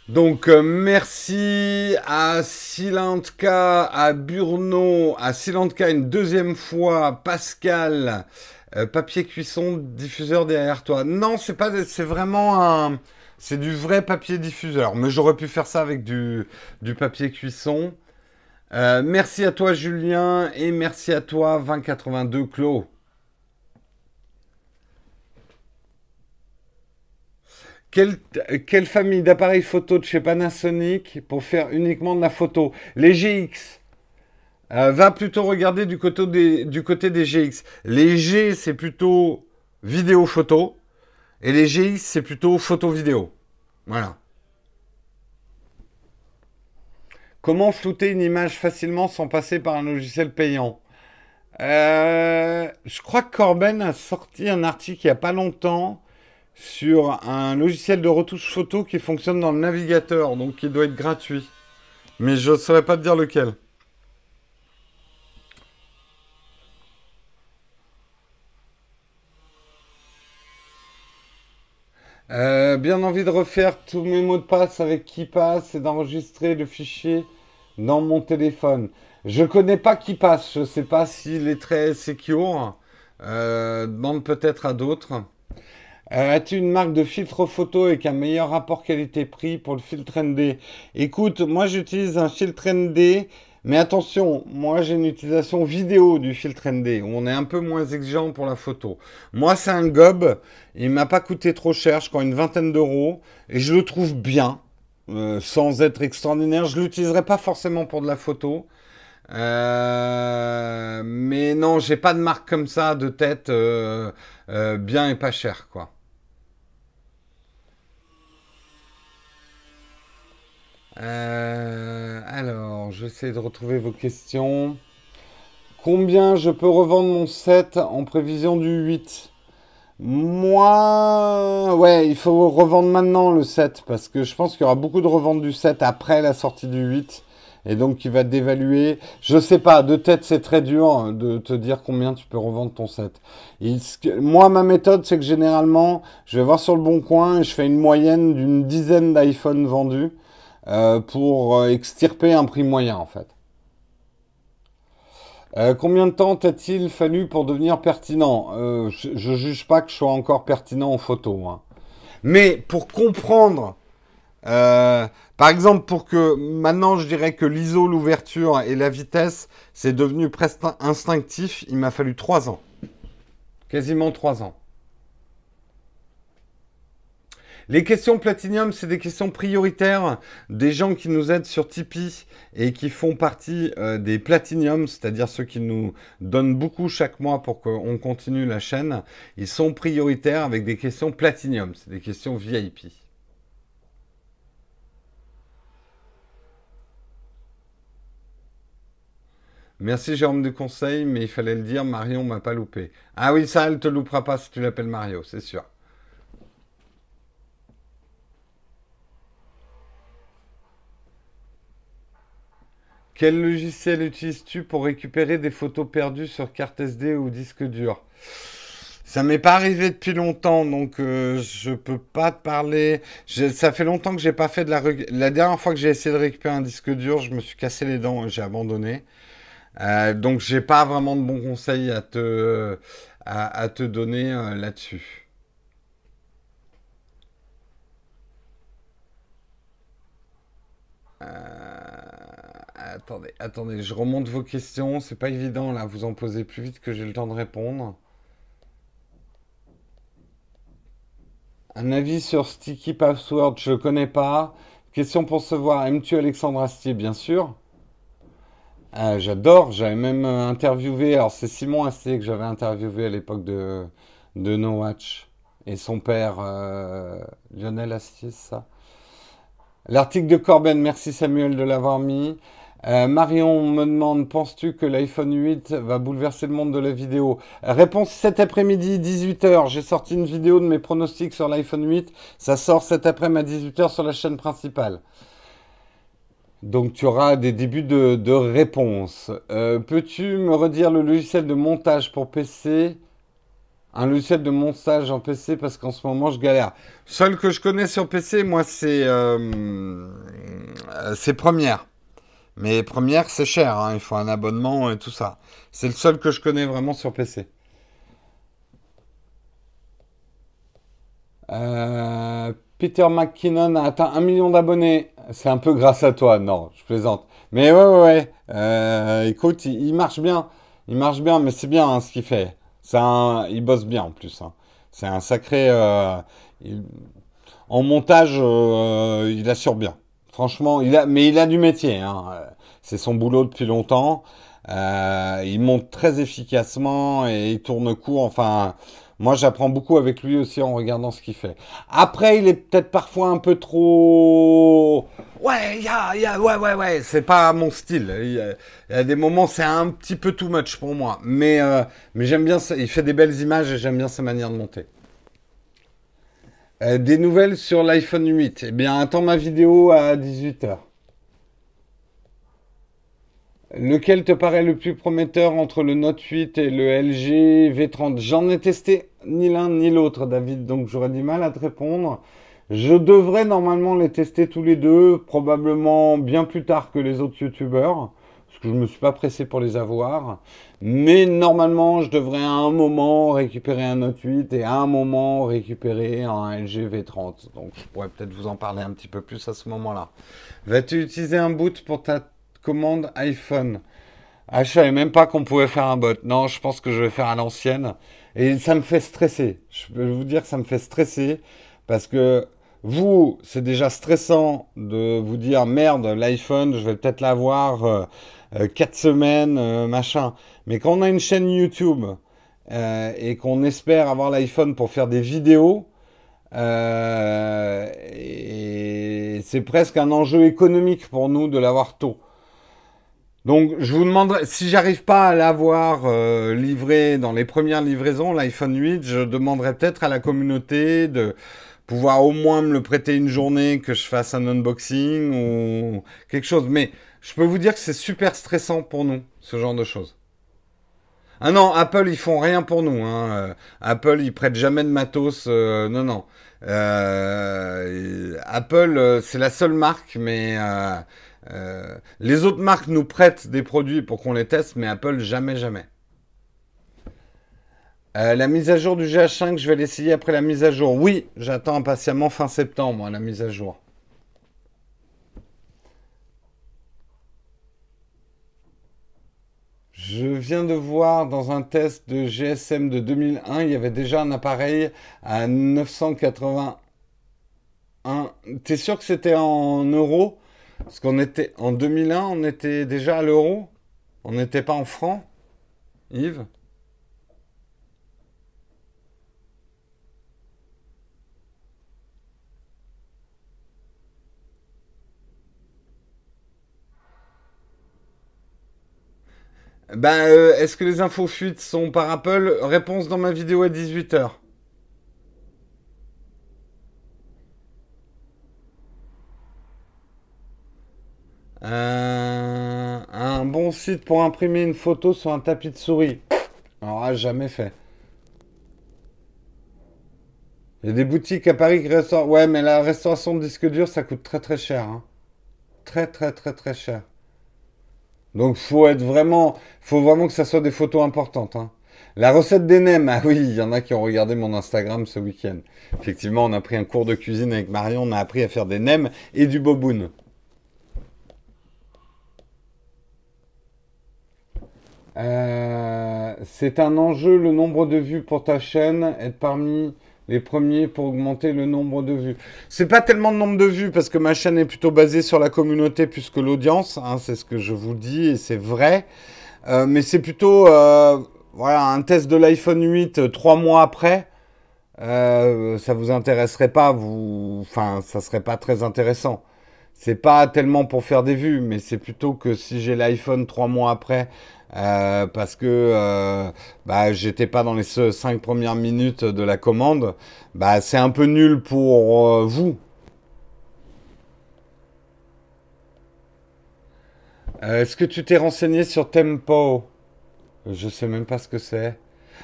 Donc euh, merci à Silantka, à Burno, à Silantka une deuxième fois, Pascal, euh, papier cuisson, diffuseur derrière toi. Non, c'est pas, c'est vraiment un, c'est du vrai papier diffuseur. Mais j'aurais pu faire ça avec du, du papier cuisson. Euh, merci à toi Julien et merci à toi 2082 Clos. Quelle, quelle famille d'appareils photo de chez Panasonic pour faire uniquement de la photo? Les GX. Euh, va plutôt regarder du côté, des, du côté des GX. Les G, c'est plutôt vidéo-photo. Et les GX, c'est plutôt photo-vidéo. Voilà. Comment flouter une image facilement sans passer par un logiciel payant euh, Je crois que Corben a sorti un article il n'y a pas longtemps sur un logiciel de retouche photo qui fonctionne dans le navigateur, donc qui doit être gratuit. Mais je ne saurais pas te dire lequel. Euh, bien envie de refaire tous mes mots de passe avec qui passe et d'enregistrer le fichier dans mon téléphone. Je connais pas qui passe, je sais pas s'il est très secure. Euh, demande peut-être à d'autres. Euh, as-tu une marque de filtre photo avec un meilleur rapport qualité-prix pour le filtre ND Écoute, moi j'utilise un filtre ND, mais attention, moi j'ai une utilisation vidéo du filtre ND. On est un peu moins exigeant pour la photo. Moi c'est un gob, il m'a pas coûté trop cher, je crois une vingtaine d'euros, et je le trouve bien, euh, sans être extraordinaire. Je l'utiliserai pas forcément pour de la photo. Euh, mais non, j'ai pas de marque comme ça de tête bien et pas cher, quoi. Euh, alors, j'essaie de retrouver vos questions. Combien je peux revendre mon 7 en prévision du 8 Moi, ouais, il faut revendre maintenant le 7 parce que je pense qu'il y aura beaucoup de reventes du 7 après la sortie du 8 et donc il va dévaluer. Je sais pas, de tête c'est très dur de te dire combien tu peux revendre ton 7. moi, ma méthode, c'est que généralement, je vais voir sur le bon coin et je fais une moyenne d'une dizaine d'iPhone vendus. Euh, pour euh, extirper un prix moyen en fait. Euh, combien de temps t'a-t-il fallu pour devenir pertinent? Je ne juge pas que je sois encore pertinent en photo. Hein. Mais pour comprendre, par exemple, pour que maintenant je dirais que l'ISO, l'ouverture et la vitesse, c'est devenu presque instinctif, il m'a fallu trois ans. Quasiment trois ans. Les questions Platinium, c'est des questions prioritaires des gens qui nous aident sur Tipeee et qui font partie euh, des Platinium, c'est-à-dire ceux qui nous donnent beaucoup chaque mois pour qu'on continue la chaîne. Ils sont prioritaires avec des questions Platinium, c'est des questions VIP. Merci Jérôme de conseil, mais il fallait le dire, Marion m'a pas loupé. Ah oui, ça, elle te loupera pas si tu l'appelles Mario, c'est sûr. Quel logiciel utilises-tu pour récupérer des photos perdues sur carte SD ou disque dur? Ça m'est pas arrivé depuis longtemps, donc euh, je peux pas te parler. ça fait longtemps que j'ai pas fait de la. La dernière fois que j'ai essayé de récupérer un disque dur, je me suis cassé les dents et j'ai abandonné. Euh, donc j'ai pas vraiment de bons conseils à te à, te donner euh, là-dessus. Attendez, attendez, je remonte vos questions. C'est pas évident là, vous en posez plus vite que j'ai le temps de répondre. Un avis sur Sticky Password, je ne connais pas. Question pour se voir. Aimes-tu Alexandre Astier Bien sûr? Euh, j'adore. J'avais même interviewé. Alors, c'est Simon Astier que j'avais interviewé à l'époque de, de No Watch. Et son père, euh, Lionel Astier, ça. L'article de Corben, merci Samuel de l'avoir mis. Euh, Marion me demande, penses-tu que l'iPhone 8 va bouleverser le monde de la vidéo? Réponse cet après-midi, 18h. J'ai sorti une vidéo de mes pronostics sur l'iPhone 8. Ça sort cet après-midi à 18h sur la chaîne principale. Donc tu auras des débuts de, réponse. Euh, peux-tu me redire le logiciel de montage pour PC un logiciel de montage en PC parce qu'en ce moment je galère. Seul que je connais sur PC, moi, c'est euh, c'est Première. Mais Première, c'est cher, hein. il faut un abonnement et tout ça. C'est le seul que je connais vraiment sur PC. Euh, Peter McKinnon a atteint un million d'abonnés. C'est un peu grâce à toi, non, je plaisante. Mais ouais, ouais, ouais. Euh, écoute, il, marche bien. Il marche bien, mais c'est bien hein, ce qu'il fait. Il bosse bien en plus. Hein. C'est un sacré. Euh, en montage, il assure bien. Franchement, il a, mais il a du métier. Hein. C'est son boulot depuis longtemps. Euh, il monte très efficacement et il tourne court. Enfin, moi, j'apprends beaucoup avec lui aussi en regardant ce qu'il fait. Après, il est peut-être parfois un peu trop. Ouais, y a, y a, ouais, ouais, ouais. C'est pas mon style. Il y, a, des moments, c'est un petit peu too much pour moi. Mais, euh, mais j'aime bien. Ça. Il fait des belles images et j'aime bien sa manière de monter. Euh, des nouvelles sur l'iPhone 8. Eh bien, attends ma vidéo à 18h. Lequel te paraît le plus prometteur entre le Note 8 et le LG V30 J'en ai testé ni l'un ni l'autre, David, donc j'aurais du mal à te répondre. Je devrais normalement les tester tous les deux, probablement bien plus tard que les autres youtubeurs je ne me suis pas pressé pour les avoir. Mais normalement, je devrais à un moment récupérer un Note 8 et à un moment récupérer un LG V30. Donc je pourrais peut-être vous en parler un petit peu plus à ce moment-là. Vas-tu utiliser un boot pour ta commande iPhone? Ah, je savais même pas qu'on pouvait faire un bot. Non, je pense que je vais faire à l'ancienne. Et ça me fait stresser. Je peux vous dire que ça me fait stresser parce que vous, c'est déjà stressant de vous dire merde, l'iPhone, je vais peut-être l'avoir. Euh, euh, quatre semaines, euh, machin. Mais quand on a une chaîne YouTube euh, et qu'on espère avoir l'iPhone pour faire des vidéos, c'est presque un enjeu économique pour nous de l'avoir tôt. Donc, je vous demanderai, si j'arrive pas à l'avoir livré dans les premières livraisons, l'iPhone 8, je demanderai peut-être à la communauté de pouvoir au moins me le prêter une journée, que je fasse un unboxing ou quelque chose. Mais je peux vous dire que c'est super stressant pour nous, ce genre de choses. Ah non, Apple, ils font rien pour nous. Hein. Euh, Apple, ils prêtent jamais de matos. Euh, non, non. Euh, Apple, c'est la seule marque, mais les autres marques nous prêtent des produits pour qu'on les teste, mais Apple, jamais, jamais. la mise à jour du GH5, je vais l'essayer après la mise à jour. Oui, j'attends impatiemment fin septembre, la mise à jour. Je viens de voir dans un test de GSM de 2001, il y avait déjà un appareil à 981. T'es sûr que c'était en euros Parce qu'on était en 2001, on était déjà à l'euro? On n'était pas en francs? Yves? Ben, euh, est-ce que les infos fuites sont par Apple? Réponse dans ma vidéo à 18h. Euh, un bon site pour imprimer une photo sur un tapis de souris. Alors jamais fait. Il y a des boutiques à Paris qui restaurent. Ouais, mais la restauration de disque dur, ça coûte très très cher. Hein. Très très très très cher. Donc faut être vraiment, faut vraiment que ça soit des photos importantes. Hein. La recette des nems, ah oui, il y en a qui ont regardé mon Instagram ce week-end. Effectivement, on a pris un cours de cuisine avec Marion, on a appris à faire des nems et du boboon. Euh, c'est un enjeu le nombre de vues pour ta chaîne, être parmi les premiers pour augmenter le nombre de vues. C'est pas tellement le nombre de vues parce que ma chaîne est plutôt basée sur la communauté plus que l'audience, hein, c'est ce que je vous dis et c'est vrai. Euh, mais c'est plutôt euh, voilà un test de l'iPhone 8 trois mois après. ça vous intéresserait pas, vous, enfin ça serait pas très intéressant. C'est pas tellement pour faire des vues, mais c'est plutôt que si j'ai l'iPhone trois mois après euh, parce que euh, bah, j'étais pas dans les cinq premières minutes de la commande, bah, c'est un peu nul pour euh, vous. Est-ce que tu t'es renseigné sur Tempo? Je sais même pas ce que c'est.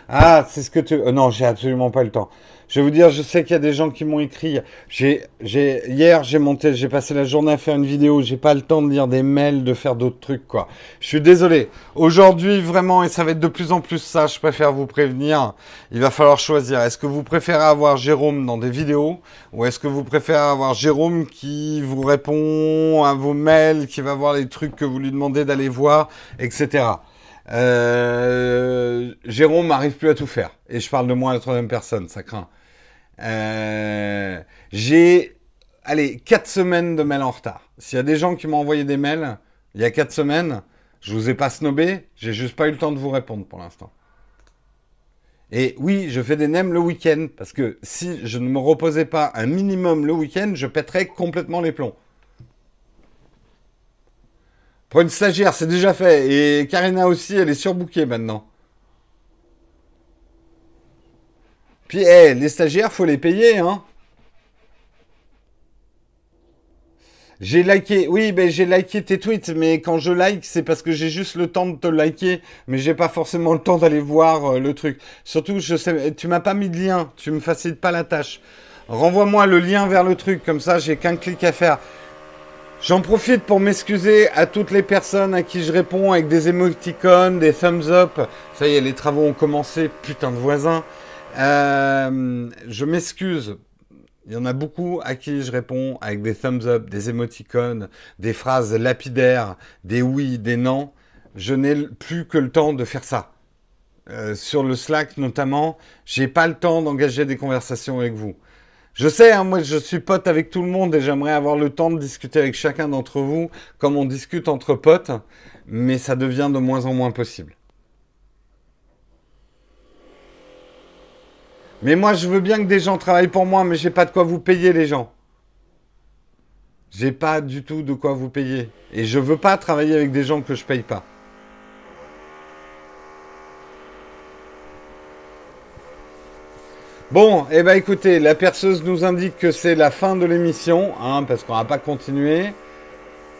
Ah, c'est ce que tu... non, j'ai absolument pas le temps. Je vais vous dire, je sais qu'il y a des gens qui m'ont écrit. J'ai, j'ai, hier, j'ai monté, j'ai passé la journée à faire une vidéo. J'ai pas le temps de lire des mails, de faire d'autres trucs, quoi. Je suis désolé. Aujourd'hui, vraiment, et ça va être de plus en plus ça, je préfère vous prévenir. Il va falloir choisir. Est-ce que vous préférez avoir Jérôme dans des vidéos ou est-ce que vous préférez avoir Jérôme qui vous répond à vos mails, qui va voir les trucs que vous lui demandez d'aller voir, etc. Euh, Jérôme n'arrive plus à tout faire. Et je parle de moi à la troisième personne, ça craint. Euh, j'ai, allez, 4 semaines de mails en retard. S'il y a des gens qui m'ont envoyé des mails il y a 4 semaines, je vous ai pas snobé, j'ai juste pas eu le temps de vous répondre pour l'instant. Et oui, je fais des nems le week-end, parce que si je ne me reposais pas un minimum le week-end, je pèterais complètement les plombs. Pour une stagiaire, c'est déjà fait. Et Karina aussi, elle est surbookée maintenant. Puis, hey, les stagiaires, faut les payer, hein. J'ai liké, oui, ben j'ai liké tes tweets, mais quand je like, c'est parce que j'ai juste le temps de te liker, mais j'ai pas forcément le temps d'aller voir euh, le truc. Surtout, je sais, tu m'as pas mis de lien, tu me facilites pas la tâche. Renvoie-moi le lien vers le truc, comme ça, j'ai qu'un clic à faire. J'en profite pour m'excuser à toutes les personnes à qui je réponds avec des émoticônes, des thumbs up. Ça y est, les travaux ont commencé, putain de voisins. Euh, je m'excuse. Il y en a beaucoup à qui je réponds avec des thumbs up, des émoticônes, des phrases lapidaires, des oui, des non. Je n'ai plus que le temps de faire ça. Euh, sur le Slack notamment, j'ai pas le temps d'engager des conversations avec vous. Je sais, hein, moi je suis pote avec tout le monde et j'aimerais avoir le temps de discuter avec chacun d'entre vous comme on discute entre potes, mais ça devient de moins en moins possible. Mais moi, je veux bien que des gens travaillent pour moi, mais j'ai pas de quoi vous payer, les gens. J'ai pas du tout de quoi vous payer. Et je veux pas travailler avec des gens que je paye pas. Bon, eh ben écoutez, la perceuse nous indique que c'est la fin de l'émission, hein, parce qu'on va pas continuer.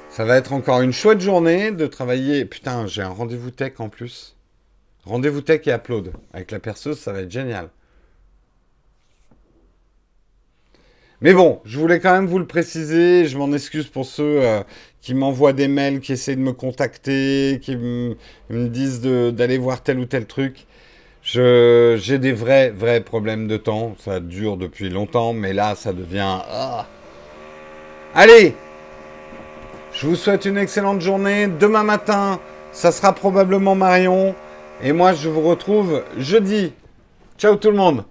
Ça va être encore une chouette journée de travailler. Putain, j'ai un rendez-vous tech en plus. Rendez-vous tech et upload. Avec la perceuse, ça va être génial. Mais bon, je voulais quand même vous le préciser. Je m'en excuse pour ceux euh, qui m'envoient des mails, qui essaient de me contacter, qui me disent d'aller voir tel ou tel truc. J'ai des vrais, vrais problèmes de temps. Ça dure depuis longtemps, mais là, ça devient... Ah. Allez Je vous souhaite une excellente journée. Demain matin, ça sera probablement Marion. Et moi, je vous retrouve jeudi. Ciao tout le monde